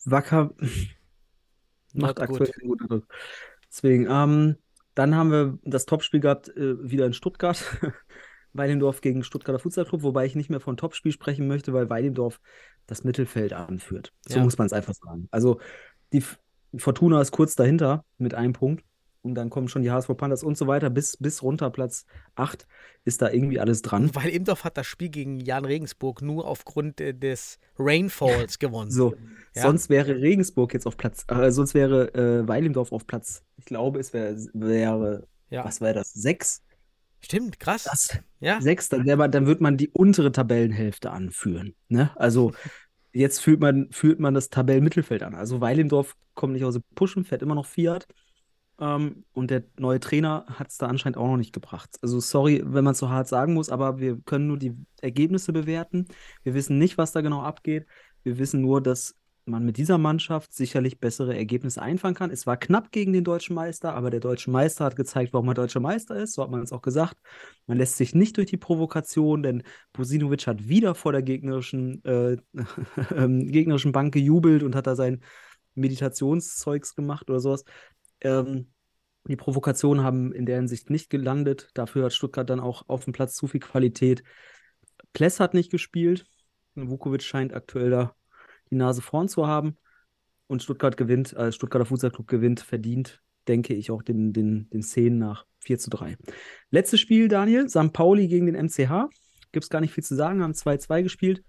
S6: Wacker macht aktuell
S5: good.
S6: keinen guten Eindruck. Deswegen, ähm, dann haben wir das Topspiel gehabt, äh, wieder in Stuttgart. Weilendorf gegen Stuttgarter Fußballclub, wobei ich nicht mehr von Topspiel sprechen möchte, weil Weilendorf das Mittelfeld anführt. So
S5: Ja.
S6: muss man es einfach sagen. Also die Fortuna ist kurz dahinter mit einem Punkt und dann kommen schon die HSV Panthers und so weiter. Bis, bis runter Platz 8 ist da irgendwie alles dran.
S5: Weil Imdorf hat das Spiel gegen Jan Regensburg nur aufgrund äh, des Rainfalls gewonnen.
S6: So,
S5: Ja.
S6: sonst wäre Regensburg jetzt auf Platz, äh, sonst wäre äh, Weilendorf auf Platz, ich glaube, es wär, wäre,
S5: Ja.
S6: was wäre das, sechs?
S5: Stimmt, krass.
S6: Das,
S5: Ja.
S6: sechs, dann, wär man, dann wird man die untere Tabellenhälfte anführen. Ne? Also jetzt führt man, führt man das Tabellenmittelfeld an. Also Weilendorf kommt nicht aus dem Pushen, fährt immer noch Fiat. Ähm, und der neue Trainer hat es da anscheinend auch noch nicht gebracht. Also sorry, wenn man es so hart sagen muss, aber wir können nur die Ergebnisse bewerten. Wir wissen nicht, was da genau abgeht. Wir wissen nur, dass man mit dieser Mannschaft sicherlich bessere Ergebnisse einfangen kann. Es war knapp gegen den deutschen Meister, aber der deutsche Meister hat gezeigt, warum er deutscher Meister ist. So hat man es auch gesagt. Man lässt sich nicht durch die Provokation, denn Bosinovic hat wieder vor der gegnerischen, äh, ähm, gegnerischen Bank gejubelt und hat da sein Meditationszeugs gemacht oder sowas. Ähm, die Provokationen haben in der Hinsicht nicht gelandet. Dafür hat Stuttgart dann auch auf dem Platz zu viel Qualität. Pless hat nicht gespielt. Vukovic scheint aktuell da die Nase vorn zu haben. Und Stuttgart gewinnt, äh, Stuttgarter Fußballclub gewinnt, verdient, denke ich, auch den, den, den Szenen nach 4 zu 3. Letztes Spiel, Daniel, St. Pauli gegen den MCH. Gibt es gar nicht viel zu sagen, haben 2-2 gespielt.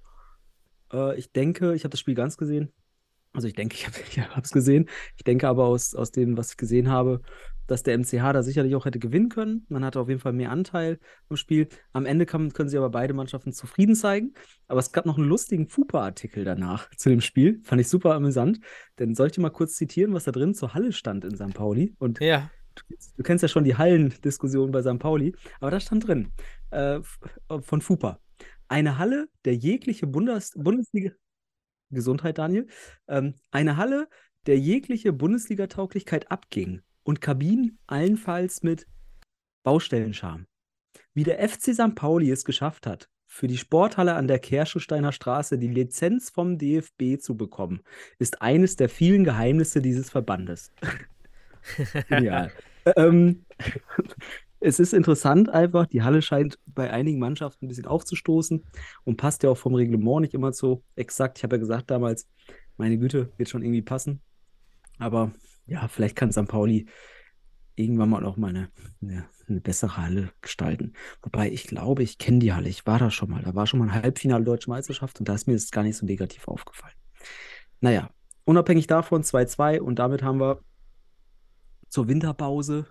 S6: Äh, ich denke, ich habe das Spiel ganz gesehen. Also ich denke, ich habe es gesehen. Ich denke aber aus, aus dem, was ich gesehen habe, dass der MCH da sicherlich auch hätte gewinnen können. Man hatte auf jeden Fall mehr Anteil am Spiel. Am Ende kann, können sie aber beide Mannschaften zufrieden zeigen. Aber es gab noch einen lustigen FUPA-Artikel danach zu dem Spiel. Fand ich super amüsant. Denn soll ich dir mal kurz zitieren, was da drin zur Halle stand in St. Pauli? Und
S5: Ja.
S6: du, du kennst ja schon die Hallendiskussion bei St. Pauli. Aber da stand drin, äh, von FUPA. Eine Halle, der jegliche Bundes Bundesliga. Gesundheit, Daniel. Ähm, eine Halle, der jegliche Bundesliga-Tauglichkeit abging und Kabinen allenfalls mit Baustellenscham. Wie der FC St. Pauli es geschafft hat, für die Sporthalle an der Kerschesteiner Straße die Lizenz vom DFB zu bekommen, ist eines der vielen Geheimnisse dieses Verbandes. Genial. ähm, es ist interessant einfach, die Halle scheint bei einigen Mannschaften ein bisschen aufzustoßen und passt ja auch vom Reglement nicht immer so exakt. Ich habe ja gesagt damals, meine Güte, wird schon irgendwie passen. Aber ja, vielleicht kann St. Pauli irgendwann mal auch mal eine, eine, eine bessere Halle gestalten. Wobei ich glaube, ich kenne die Halle. Ich war da schon mal. Da war schon mal ein Halbfinale Deutsche Meisterschaft und da ist mir das gar nicht so negativ aufgefallen. Naja, unabhängig davon 2-2 und damit haben wir zur Winterpause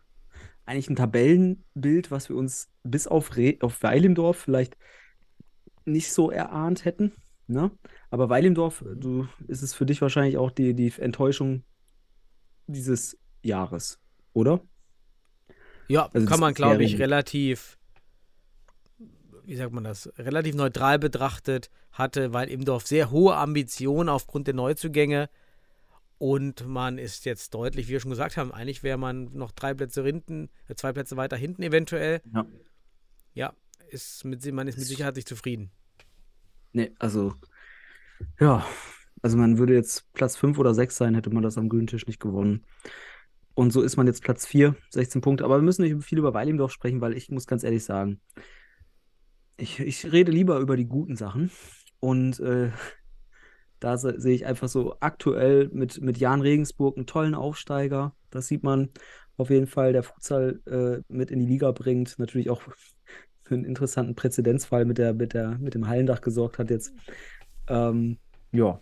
S6: eigentlich ein Tabellenbild, was wir uns bis auf, Re auf Weilendorf vielleicht nicht so erahnt hätten. Ne? Aber Weilendorf, du, ist es für dich wahrscheinlich auch die, die Enttäuschung dieses Jahres, oder?
S5: Ja,
S6: Also
S5: kann man, glaube ich, relativ, wie sagt man das, relativ neutral betrachtet hatte, weil Imdorf sehr hohe Ambitionen aufgrund der Neuzugänge Und man ist jetzt deutlich, wie wir schon gesagt haben, eigentlich wäre man noch drei Plätze hinten, äh, zwei Plätze weiter hinten eventuell.
S6: Ja.
S5: Ja, ist mit, man ist mit Sicherheit nicht zufrieden.
S6: Nee, also, ja, also man würde jetzt Platz 5 oder 6 sein, hätte man das am grünen Tisch nicht gewonnen. Und so ist man jetzt Platz 4, 16 Punkte. Aber wir müssen nicht viel über Weilimdorf sprechen, weil ich muss ganz ehrlich sagen, ich, ich rede lieber über die guten Sachen. Und äh, da se- sehe ich einfach so aktuell mit, mit Jan Regensburg einen tollen Aufsteiger. Das sieht man auf jeden Fall, der Futsal äh, mit in die Liga bringt. Natürlich auch für einen interessanten Präzedenzfall mit, der, mit, der, mit dem Hallendach gesorgt hat jetzt. Ähm, ja.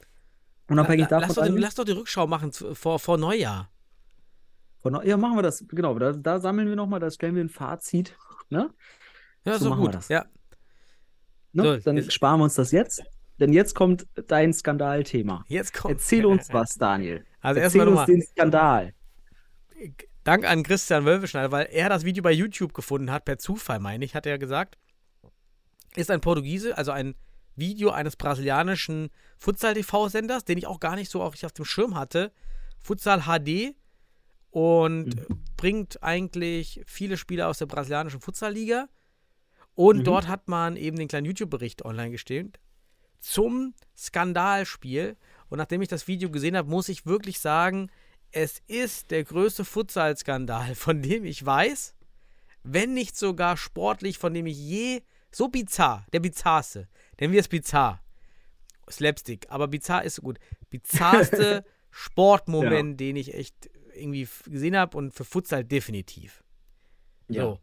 S6: Unabhängig davon.
S5: lass, doch, die-
S6: eigentlich-
S5: lass doch die Rückschau machen vor, vor Neujahr.
S6: von, ja, machen wir das. Genau, da, da sammeln wir nochmal, da stellen wir ein Fazit. Ne?
S5: Ja,
S6: So
S5: so
S6: machen wir
S5: gut.
S6: das.
S5: Ja.
S6: Ne?
S5: So,
S6: Dann sparen wir uns das jetzt. Denn jetzt kommt dein Skandalthema.
S5: Jetzt kommt.
S6: Erzähl uns was, Daniel.
S5: Also
S6: Erzähl
S5: erstmal
S6: uns den Skandal.
S5: Dank an Christian Wölfeschneider, weil er das Video bei YouTube gefunden hat, per Zufall, meine ich, hat er gesagt. Ist ein Portugiese, also ein Video eines brasilianischen Futsal-TV-Senders, den ich auch gar nicht so auf, auf dem Schirm hatte. Futsal HD und bringt eigentlich viele Spieler aus der brasilianischen Futsal-Liga. Und
S6: Mhm.
S5: dort hat man eben den kleinen YouTube-Bericht online gestellt zum Skandalspiel. Und nachdem ich das Video gesehen habe, muss ich wirklich sagen, es ist der größte Futsal-Skandal, von dem ich weiß, wenn nicht sogar sportlich, von dem ich je so bizarr, der bizarrste, nennen wir es bizarr, Slapstick, aber bizarr ist so gut, bizarrste Sportmoment, den ich echt irgendwie gesehen habe und für Futsal definitiv. So.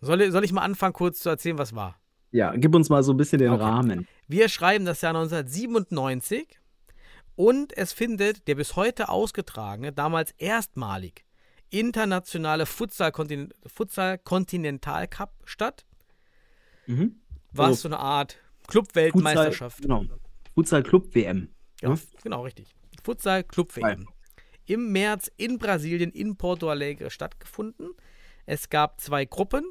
S5: Soll, soll ich mal anfangen, kurz zu erzählen, was war?
S6: Ja, gib uns mal so ein bisschen den
S5: Okay.
S6: Rahmen.
S5: Wir schreiben das Jahr 1997 und es findet der bis heute ausgetragene, damals erstmalig internationale Futsal-Kontin- Futsal-Kontinental-Cup statt,
S6: Mhm.
S5: was
S6: Also
S5: so eine Art Club-Weltmeisterschaft.
S6: Futsal, genau. Futsal Club WM.
S5: Ja,
S6: ne?
S5: genau, richtig. Futsal Club WM. Im März in Brasilien, in Porto Alegre stattgefunden. Es gab zwei Gruppen.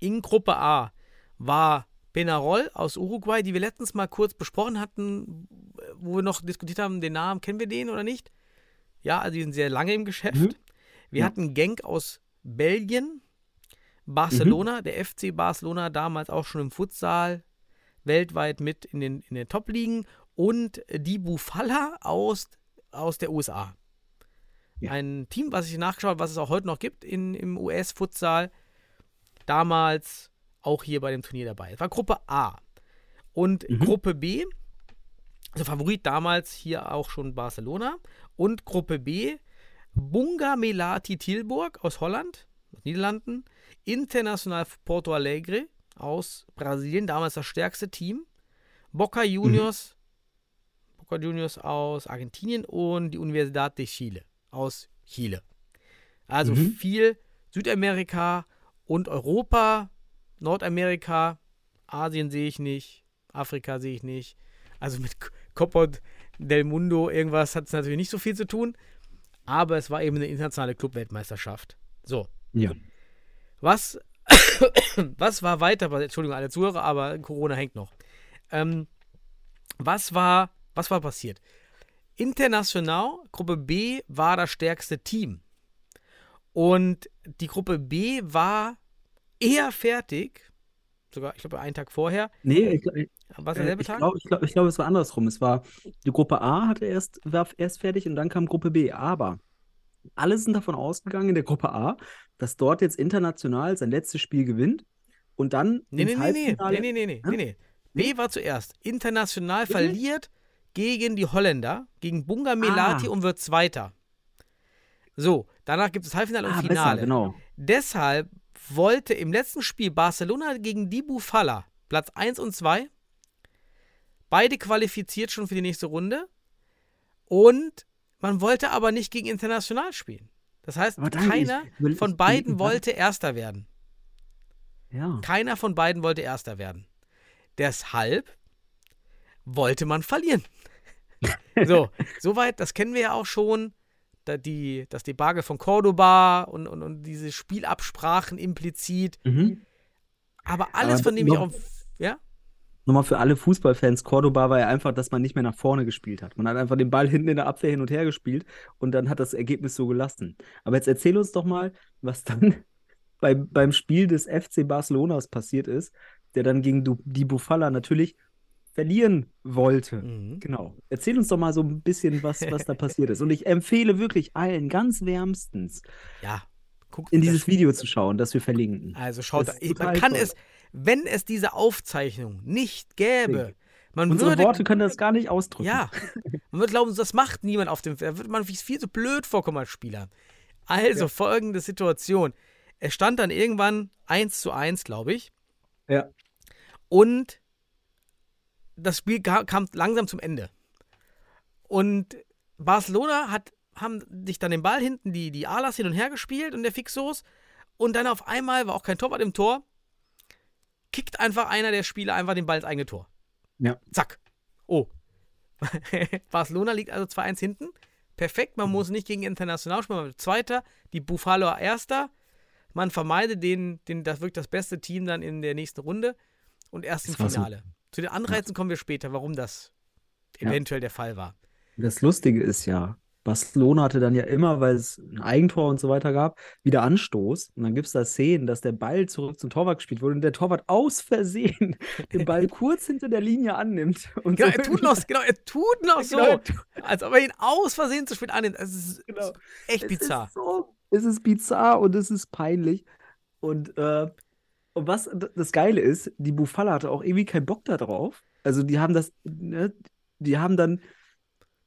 S5: In Gruppe A war Penarol aus Uruguay, die wir letztens mal kurz besprochen hatten, wo wir noch diskutiert haben, den Namen, kennen wir den oder nicht? Ja, also die sind sehr lange im Geschäft.
S6: Mhm.
S5: Wir
S6: Ja.
S5: hatten Genk aus Belgien, Barcelona, der FC Barcelona damals auch schon im Futsal weltweit mit in den, in den Top-Ligen und die Bufala aus, aus der USA.
S6: Ja.
S5: Ein Team, was ich nachgeschaut habe, was es auch heute noch gibt in, im US-Futsal. Damals auch hier bei dem Turnier dabei. Es war Gruppe A. Und
S6: Mhm.
S5: Gruppe B, also Favorit damals hier auch schon Barcelona. Und Gruppe B, Bunga Melati Tilburg aus Holland, aus Niederlanden. International Porto Alegre aus Brasilien, damals das stärkste Team. Boca Juniors, Boca Juniors aus Argentinien und die Universidad de Chile aus Chile. Also
S6: Mhm.
S5: viel Südamerika und Europa, Nordamerika, Asien sehe ich nicht, Afrika sehe ich nicht. Also mit Copa del Mundo irgendwas hat es natürlich nicht so viel zu tun, aber es war eben eine internationale Clubweltmeisterschaft. So,
S6: Ja.
S5: was, was war weiter? Entschuldigung, alle Zuhörer, aber Corona hängt noch. Ähm, was war, was war passiert? International, Gruppe B war das stärkste Team. Und die Gruppe B war eher fertig, sogar, ich glaube, einen Tag vorher.
S6: Nee, ich,
S5: War es
S6: äh,
S5: derselbe
S6: ich
S5: Tag?
S6: glaube, ich glaub, es war andersrum. Es war, die Gruppe A hatte erst, war erst fertig und dann kam Gruppe B. Aber alle sind davon ausgegangen in der Gruppe A, dass dort jetzt international sein letztes Spiel gewinnt und dann
S5: Nee, nee, nee, nee, nee, nee, nee, nee, nee. B war zuerst. International
S6: Wirklich?
S5: verliert gegen die Holländer, gegen Bunga Melati
S6: Ah.
S5: und wird Zweiter. So, danach gibt es Halbfinale und
S6: Ah, besser,
S5: Finale.
S6: genau.
S5: Deshalb wollte im letzten Spiel Barcelona gegen die Bufala Platz 1 und 2. Beide qualifiziert schon für die nächste Runde. Und man wollte aber nicht gegen International spielen. Das heißt,
S6: ich
S5: keiner
S6: will-
S5: von
S6: ich-
S5: beiden
S6: ich-
S5: wollte Erster werden.
S6: Ja.
S5: Keiner von beiden wollte Erster werden. Deshalb wollte man verlieren. so, soweit, das kennen wir ja auch schon. Da die, das Debakel von Cordoba und, und, und diese Spielabsprachen implizit.
S6: Mhm.
S5: Aber alles,
S6: Aber
S5: von dem ich auch. Ja?
S6: Nochmal für alle Fußballfans, Cordoba war ja einfach, dass man nicht mehr nach vorne gespielt hat. Man hat einfach den Ball hinten in der Abwehr hin und her gespielt und dann hat das Ergebnis so gelassen. Aber jetzt erzähl uns doch mal, was dann bei, beim Spiel des FC Barcelonas passiert ist, der dann gegen du, die Bufala natürlich verlieren wollte.
S5: Mhm.
S6: Genau. Erzähl uns doch mal so ein bisschen, was, was da passiert ist. Und ich empfehle wirklich allen ganz wärmstens,
S5: Ja, guck
S6: in dieses Video zu schauen, das wir verlinken.
S5: Also schaut, man kann
S6: toll.
S5: es, wenn es diese Aufzeichnung nicht gäbe, man
S6: Unsere
S5: würde,
S6: Worte können das gar nicht ausdrücken.
S5: ja, man würde glauben, das macht niemand auf dem Feld, da würde man viel zu blöd vorkommen als Spieler. Also folgende Situation, es stand dann irgendwann 1 zu 1, glaube ich,
S6: Ja.
S5: und das Spiel ka- kam langsam zum Ende. Und Barcelona hat, haben sich dann den Ball hinten, die, die Alas hin und her gespielt und der Fixos. Und dann auf einmal war auch kein Torwart im Tor. Kickt einfach einer der Spieler einfach den Ball ins eigene Tor.
S6: Ja.
S5: Zack. Oh. Barcelona liegt also 2-1 hinten. Perfekt, man muss nicht gegen International spielen, man wird Zweiter, die Buffalo Erster. Man vermeidet den, den, das wirklich das beste Team dann in der nächsten Runde und erst im
S6: war so.
S5: Zu den Anreizen kommen wir später, warum das
S6: Ja.
S5: eventuell der Fall war.
S6: Das Lustige ist ja, Barcelona hatte dann ja immer, weil es ein Eigentor und so weiter gab, wieder Anstoß. Und dann gibt es da Szenen, dass der Ball zurück zum Torwart gespielt wurde und der Torwart aus Versehen den Ball kurz hinter der Linie annimmt. Und
S5: Genau,
S6: so
S5: er tut noch, genau, er tut noch so,
S6: Genau,
S5: als ob er ihn aus Versehen zu spät annimmt. Es ist
S6: Genau.
S5: echt
S6: Es
S5: bizarr.
S6: Ist so, es ist bizarr und es ist peinlich. Und, äh, und was das Geile ist, die Buffala hatte auch irgendwie keinen Bock da drauf. Also die haben das, ne, die haben dann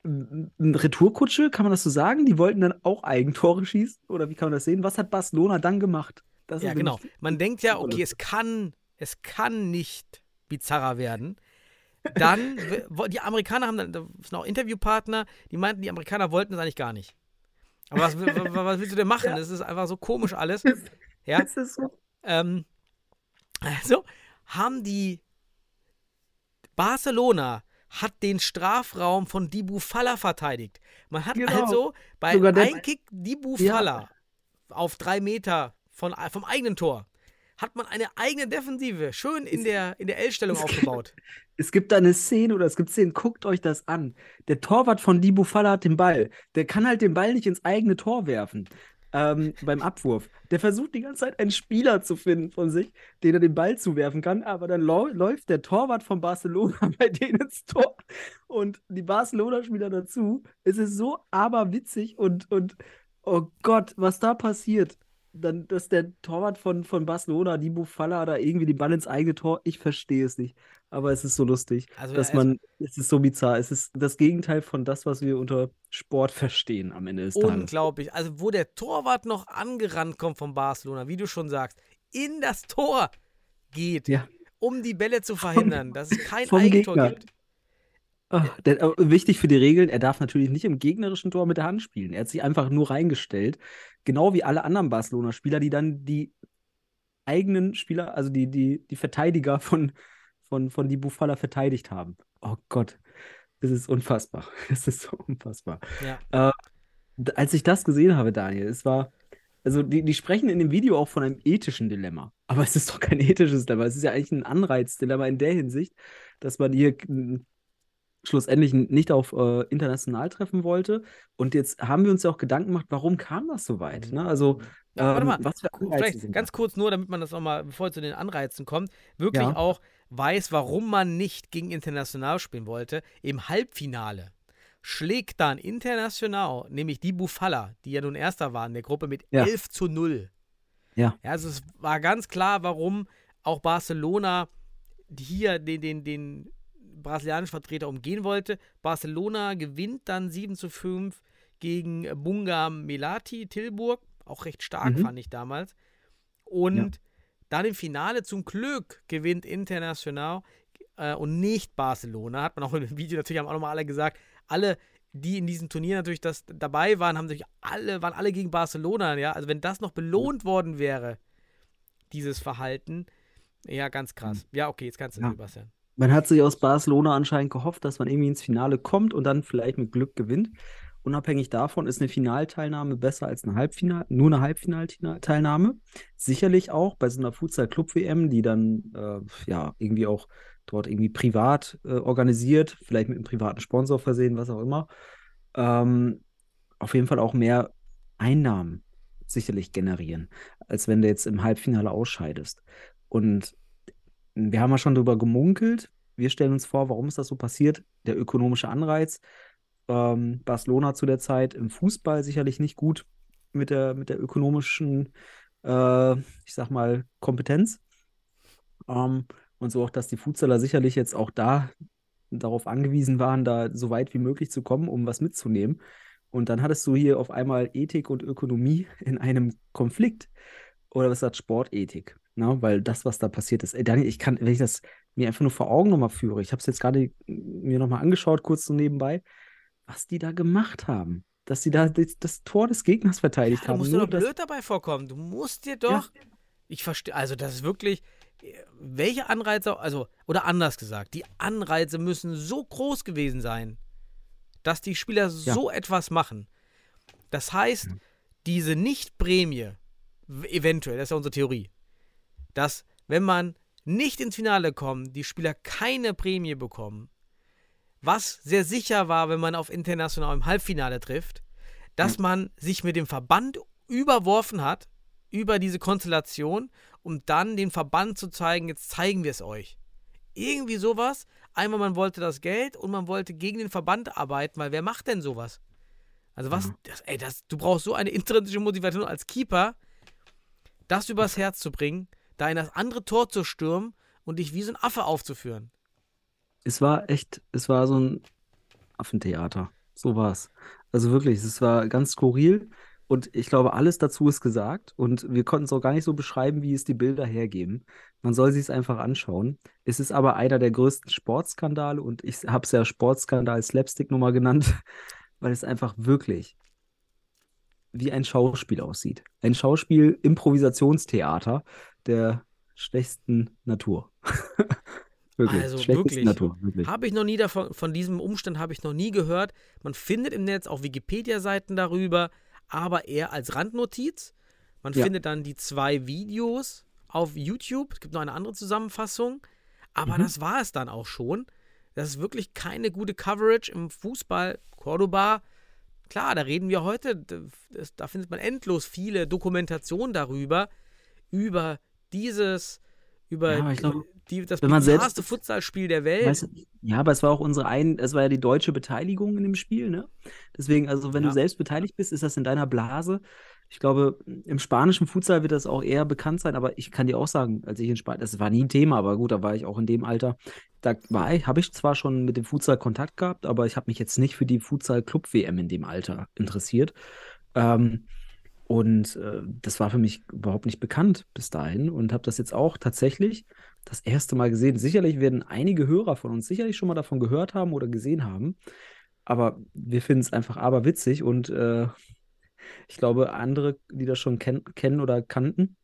S6: eine Retourkutsche, kann man das so sagen? Die wollten dann auch Eigentore schießen? Oder wie kann man das sehen? Was hat Barcelona dann gemacht? Das
S5: Ja, genau. Man denkt ja, okay, es kann, es kann nicht bizarrer werden. Dann, die Amerikaner haben dann, da sind auch Interviewpartner, die meinten, die Amerikaner wollten es eigentlich gar nicht. Aber was, was willst du denn machen? Das ist einfach so komisch alles. Ja,
S6: Es ist so.
S5: ähm, also haben die Barcelona hat den Strafraum von Dibu Falla verteidigt. Man hat
S6: Genau.
S5: also bei
S6: der-
S5: Einkick Dibu
S6: Ja.
S5: Falla auf drei Meter von, vom eigenen Tor hat man eine eigene Defensive schön in der, in der L-Stellung aufgebaut.
S6: Es gibt da eine Szene oder es gibt Szenen, guckt euch das an. Der Torwart von Di Bufala hat den Ball. Der kann halt den Ball nicht ins eigene Tor werfen. Ähm, beim Abwurf. Der versucht die ganze Zeit einen Spieler zu finden von sich, den er den Ball zuwerfen kann, aber dann läuft der Torwart von Barcelona bei denen ins Tor und die Barcelona-Spieler dazu. Es ist so aberwitzig und, und oh Gott, was da passiert. Dann, dass der Torwart von, von Barcelona, die Bufala, da irgendwie den Ball ins eigene Tor, ich verstehe es nicht. Aber es ist so lustig,
S5: Also,
S6: dass
S5: also-
S6: man, es ist so bizarr. Es ist das Gegenteil von das, was wir unter Sport verstehen am Ende des Tages.
S5: Unglaublich. Also, wo der Torwart noch angerannt kommt von Barcelona, wie du schon sagst, in das Tor geht,
S6: Ja.
S5: um die Bälle zu verhindern, dass es kein Eigentor
S6: Gegner.
S5: gibt.
S6: Ah, der, äh, wichtig für die Regeln, er darf natürlich nicht im gegnerischen Tor mit der Hand spielen. Er hat sich einfach nur reingestellt. Genau wie alle anderen Barcelona-Spieler, die dann die eigenen Spieler, also die, die, die Verteidiger von, von, von die Buffala verteidigt haben. Oh Gott, das ist unfassbar. Das ist so unfassbar.
S5: Ja.
S6: D- Als ich das gesehen habe, Daniel, es war, also die, die sprechen in dem Video auch von einem ethischen Dilemma. Aber es ist doch kein ethisches Dilemma. Es ist ja eigentlich ein Anreizdilemma in der Hinsicht, dass man hier mm, schlussendlich nicht auf äh, international treffen wollte. Und jetzt haben wir uns ja auch Gedanken gemacht, warum kam das so weit? Ne? Also,
S5: Ja, warte
S6: ähm,
S5: mal,
S6: was für
S5: Vielleicht ganz kurz nur, damit man das nochmal, bevor es zu den Anreizen kommt, wirklich
S6: Ja.
S5: auch weiß, warum man nicht gegen International spielen wollte. Im Halbfinale schlägt dann International, nämlich die Buffala, die ja nun Erster waren in der Gruppe mit
S6: Ja.
S5: 11 zu 0.
S6: Ja.
S5: ja. Also es war ganz klar, warum auch Barcelona hier den, den, den brasilianischen Vertreter umgehen wollte. Barcelona gewinnt dann 7 zu 5 gegen Bunga Melati Tilburg. Auch recht stark,
S6: Mhm.
S5: fand ich damals. Und dann im Finale zum Glück gewinnt International äh, und nicht Barcelona. Hat man auch in dem Video natürlich haben auch nochmal alle gesagt. Alle, die in diesem Turnier natürlich das dabei waren, haben sich alle, waren alle gegen Barcelona, ja. Also wenn das noch belohnt worden wäre, dieses Verhalten, ja, ganz krass. Ja, okay, jetzt kannst du,
S6: Ja.
S5: Sebastian.
S6: Man hat sich aus Barcelona anscheinend gehofft, dass man irgendwie ins Finale kommt und dann vielleicht mit Glück gewinnt. Unabhängig davon ist eine Finalteilnahme besser als eine Halbfinal, nur eine Halbfinalteilnahme. Sicherlich auch bei so einer Futsal-Club-WM, die dann äh, ja irgendwie auch dort irgendwie privat äh, organisiert, vielleicht mit einem privaten Sponsor versehen, was auch immer. Ähm, auf jeden Fall auch mehr Einnahmen sicherlich generieren, als wenn du jetzt im Halbfinale ausscheidest. Und wir haben ja schon darüber gemunkelt. Wir stellen uns vor, warum ist das so passiert? Der ökonomische Anreiz. Ähm, Barcelona zu der Zeit im Fußball sicherlich nicht gut mit der, mit der ökonomischen, äh, ich sag mal, Kompetenz. Ähm, und so auch, dass die Futsaler sicherlich jetzt auch da darauf angewiesen waren, da so weit wie möglich zu kommen, um was mitzunehmen. Und dann hattest du hier auf einmal Ethik und Ökonomie in einem Konflikt. Oder was sagt Sportethik? Na, weil das, was da passiert ist, ey, Daniel, ich kann, wenn ich das mir einfach nur vor Augen nochmal führe, ich habe es jetzt gerade mir nochmal angeschaut, kurz so nebenbei, was die da gemacht haben. Dass sie da das, das Tor des Gegners verteidigt
S5: Ja, du
S6: haben.
S5: musst dir
S6: Nur
S5: doch
S6: das-
S5: blöd dabei vorkommen. Du musst dir doch. Ich verstehe, also das ist wirklich. Welche Anreize, also, oder anders gesagt, die Anreize müssen so groß gewesen sein, dass die Spieler so etwas machen. Das heißt, diese Nicht-Prämie, eventuell, das ist ja unsere Theorie, dass, wenn man nicht ins Finale kommt, die Spieler keine Prämie bekommen, was sehr sicher war, wenn man auf international im Halbfinale trifft, dass man sich mit dem Verband überworfen hat über diese Konstellation, um dann den Verband zu zeigen, jetzt zeigen wir es euch. Irgendwie sowas. Einmal man wollte das Geld und man wollte gegen den Verband arbeiten, weil wer macht denn sowas? Also was, das, ey, das, du brauchst so eine intrinsische Motivation als Keeper, das übers Herz zu bringen, da in das andere Tor zu stürmen und dich wie so ein Affe aufzuführen.
S6: Es war echt, es war so ein Affentheater. So war es. Also wirklich, es war ganz skurril und ich glaube, alles dazu ist gesagt und wir konnten es auch gar nicht so beschreiben, wie es die Bilder hergeben. Man soll sich es einfach anschauen. Es ist aber einer der größten Sportskandale und ich habe es ja Sportskandal Slapstick-Nummer genannt, weil es einfach wirklich wie ein Schauspiel aussieht. Ein Schauspiel Improvisationstheater der schlechtesten Natur. wirklich,
S5: Also wirklich.
S6: Natur, wirklich.
S5: Habe ich noch nie davon, von diesem Umstand habe ich noch nie gehört. Man findet im Netz auch Wikipedia-Seiten darüber, aber eher als Randnotiz. Man
S6: Ja.
S5: findet dann die zwei Videos auf YouTube. Es gibt noch eine andere Zusammenfassung. Aber
S6: Mhm.
S5: das war es dann auch schon. Das ist wirklich keine gute Coverage im Fußball. Cordoba, klar, da reden wir heute, da findet man endlos viele Dokumentationen darüber, über dieses, über
S6: Ja, glaube,
S5: die, das bizarrste Futsalspiel der Welt.
S6: Weißt du, ja, aber es war auch unsere ein, es war ja die deutsche Beteiligung in dem Spiel, ne? Deswegen, also wenn
S5: Ja.
S6: du selbst beteiligt bist, ist das in deiner Blase. Ich glaube, im spanischen Futsal wird das auch eher bekannt sein, aber ich kann dir auch sagen, als ich in Spanien, das war nie ein Thema, aber gut, da war ich auch in dem Alter. Da war ich, habe ich zwar schon mit dem Futsal Kontakt gehabt, aber ich habe mich jetzt nicht für die Futsal-Club-WM in dem Alter interessiert. Ähm, und äh, das war für mich überhaupt nicht bekannt bis dahin und habe das jetzt auch tatsächlich das erste Mal gesehen. Sicherlich werden einige Hörer von uns sicherlich schon mal davon gehört haben oder gesehen haben, aber wir finden es einfach aberwitzig und äh, ich glaube, andere, die das schon ken kennen oder kannten,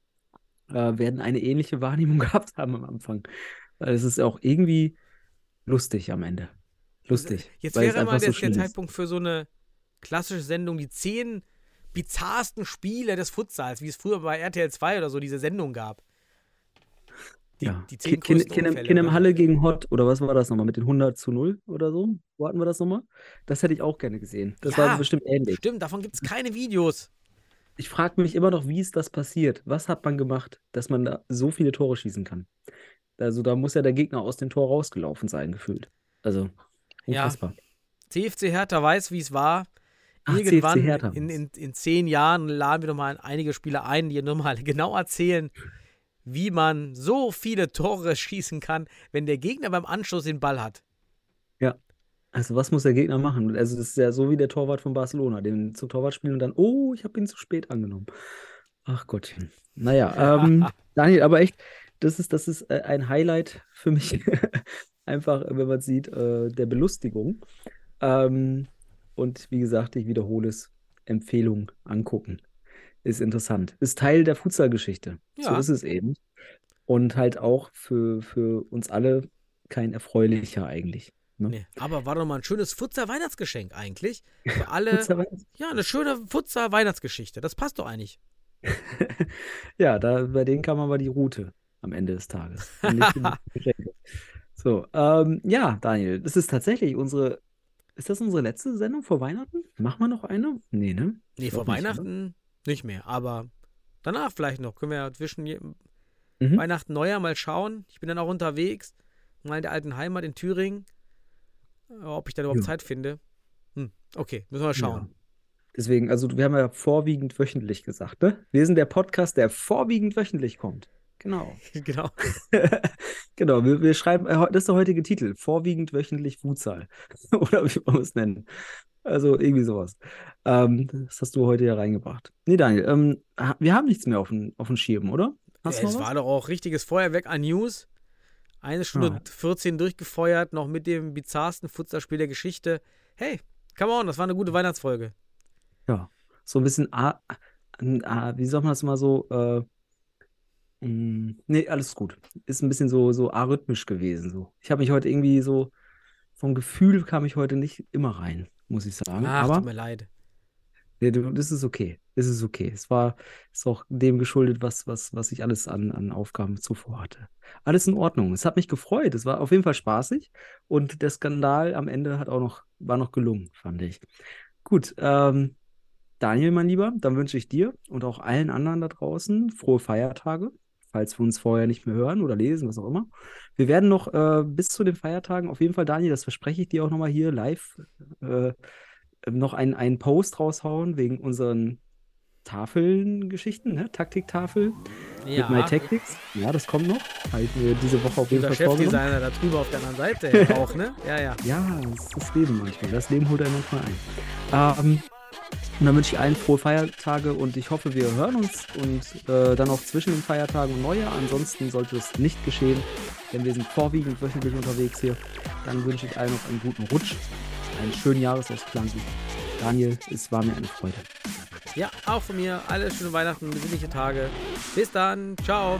S6: äh, werden eine ähnliche Wahrnehmung gehabt haben am Anfang. Weil es ist auch irgendwie lustig am Ende. Lustig.
S5: Jetzt wäre mal der,
S6: so
S5: der. Zeitpunkt für so eine klassische Sendung, die zehn bizarrsten Spiele des Futsals, wie es früher bei RTL 2 oder so diese Sendung gab. Die,
S6: Ja.
S5: die zehn
S6: Kin-
S5: größten
S6: Kinem,
S5: oder?
S6: Halle gegen Hott, oder was war das nochmal? Mit den 100 zu 0 oder so? Wo hatten wir das nochmal? Das hätte ich auch gerne gesehen. Das
S5: Ja,
S6: war bestimmt ähnlich.
S5: Stimmt, davon gibt es keine Videos.
S6: Ich frage mich immer noch, wie ist das passiert? Was hat man gemacht, dass man da so viele Tore schießen kann? Also da muss ja der Gegner aus dem Tor rausgelaufen sein, gefühlt. Also,
S5: Ja.
S6: unfassbar.
S5: CFC Hertha weiß, wie es war.
S6: Ach,
S5: Irgendwann in, in, in zehn Jahren laden wir nochmal einige Spieler ein, die nochmal genau erzählen, wie man so viele Tore schießen kann, wenn der Gegner beim Anschluss den Ball hat.
S6: Also was muss der Gegner machen? Also das ist ja so wie der Torwart von Barcelona, den zum Torwart spielen und dann, oh, ich habe ihn zu spät angenommen. Ach Gottchen. Naja, ähm, Daniel, aber echt, das ist, das ist äh, ein Highlight für mich. Einfach, wenn man sieht, äh, der Belustigung. Ähm, und wie gesagt, ich wiederhole es, Empfehlung angucken. Ist interessant. Ist Teil der Futsal-Geschichte. So
S5: Ja.
S6: ist es eben. Und halt auch für, für uns alle kein erfreulicher eigentlich. Ne?
S5: Nee, aber war doch mal ein schönes Futsal-Weihnachtsgeschenk eigentlich. Für alle. Ja, eine schöne Futsal-Weihnachtsgeschichte. Das passt doch eigentlich.
S6: Ja, da, bei denen kam aber die Route am Ende des Tages. So, ähm, ja, Daniel, das ist tatsächlich unsere. Ist das unsere letzte Sendung vor Weihnachten? Machen wir noch eine? Nee, ne?
S5: Nee, vor
S6: nicht,
S5: Weihnachten nicht, mehr, aber danach vielleicht noch. Können wir ja zwischen
S6: Mhm.
S5: Weihnachten, Neujahr mal schauen. Ich bin dann auch unterwegs, mal in der alten Heimat in Thüringen. Äh, Ob ich dann überhaupt
S6: Ja.
S5: Zeit finde. Hm, okay, müssen wir mal schauen.
S6: Deswegen, also wir haben ja vorwiegend wöchentlich gesagt, ne? Wir sind der Podcast, der vorwiegend wöchentlich kommt. Genau.
S5: genau.
S6: genau, wir, wir schreiben, äh, das ist der heutige Titel, vorwiegend wöchentlich Futsal. Oder wie wollen wir es nennen? Also irgendwie sowas. Ähm, das hast du heute ja reingebracht. Nee, Daniel, ähm, wir haben nichts mehr auf dem auf dem Schirm, oder? Hast du
S5: es
S6: was?
S5: war doch auch richtiges Feuerwerk an News. Eine Stunde
S6: Ja.
S5: und 14 durchgefeuert, noch mit dem bizarrsten Futsalspiel der Geschichte. Hey, come on, das war eine gute Weihnachtsfolge.
S6: Ja, so ein bisschen, A, A, wie sagt man das immer so? Äh, mh, nee, alles gut. Ist ein bisschen so, so arrhythmisch gewesen. So. Ich habe mich heute irgendwie so, vom Gefühl kam ich heute nicht immer rein, muss ich sagen.
S5: Ach,
S6: Aber
S5: tut mir leid.
S6: nee, das ist okay. Das ist okay. Es war, ist auch dem geschuldet, was, was, was ich alles an, an Aufgaben zuvor hatte. Alles in Ordnung. Es hat mich gefreut. Es war auf jeden Fall spaßig. Und der Skandal am Ende hat auch noch, war noch gelungen, fand ich. Gut, ähm, Daniel, mein Lieber, dann wünsche ich dir und auch allen anderen da draußen frohe Feiertage, falls wir uns vorher nicht mehr hören oder lesen, was auch immer. Wir werden noch äh, bis zu den Feiertagen auf jeden Fall, Daniel, das verspreche ich dir auch nochmal hier live, äh, noch einen, einen Post raushauen wegen unseren Tafeln-Geschichten, ne? Taktiktafel
S5: Ja,
S6: mit My Tactics. Ja, das kommt noch. Halten wir diese Woche auf jeden Fall.
S5: Chefdesigner da drüber auf der anderen Seite ja auch, ne? Ja, ja.
S6: Ja, das ist das Leben manchmal. Das Leben holt einen manchmal ein. Ähm, und dann wünsche ich allen frohe Feiertage und ich hoffe, wir hören uns und äh, dann auch zwischen den Feiertagen und Neujahr. Ansonsten sollte es nicht geschehen, denn wir sind vorwiegend wöchentlich unterwegs hier. Dann wünsche ich allen noch einen guten Rutsch, einen schönen Jahresausklang. Daniel, es war mir eine Freude.
S5: Ja, auch von mir. Alle schöne Weihnachten, besinnliche Tage. Bis dann. Ciao.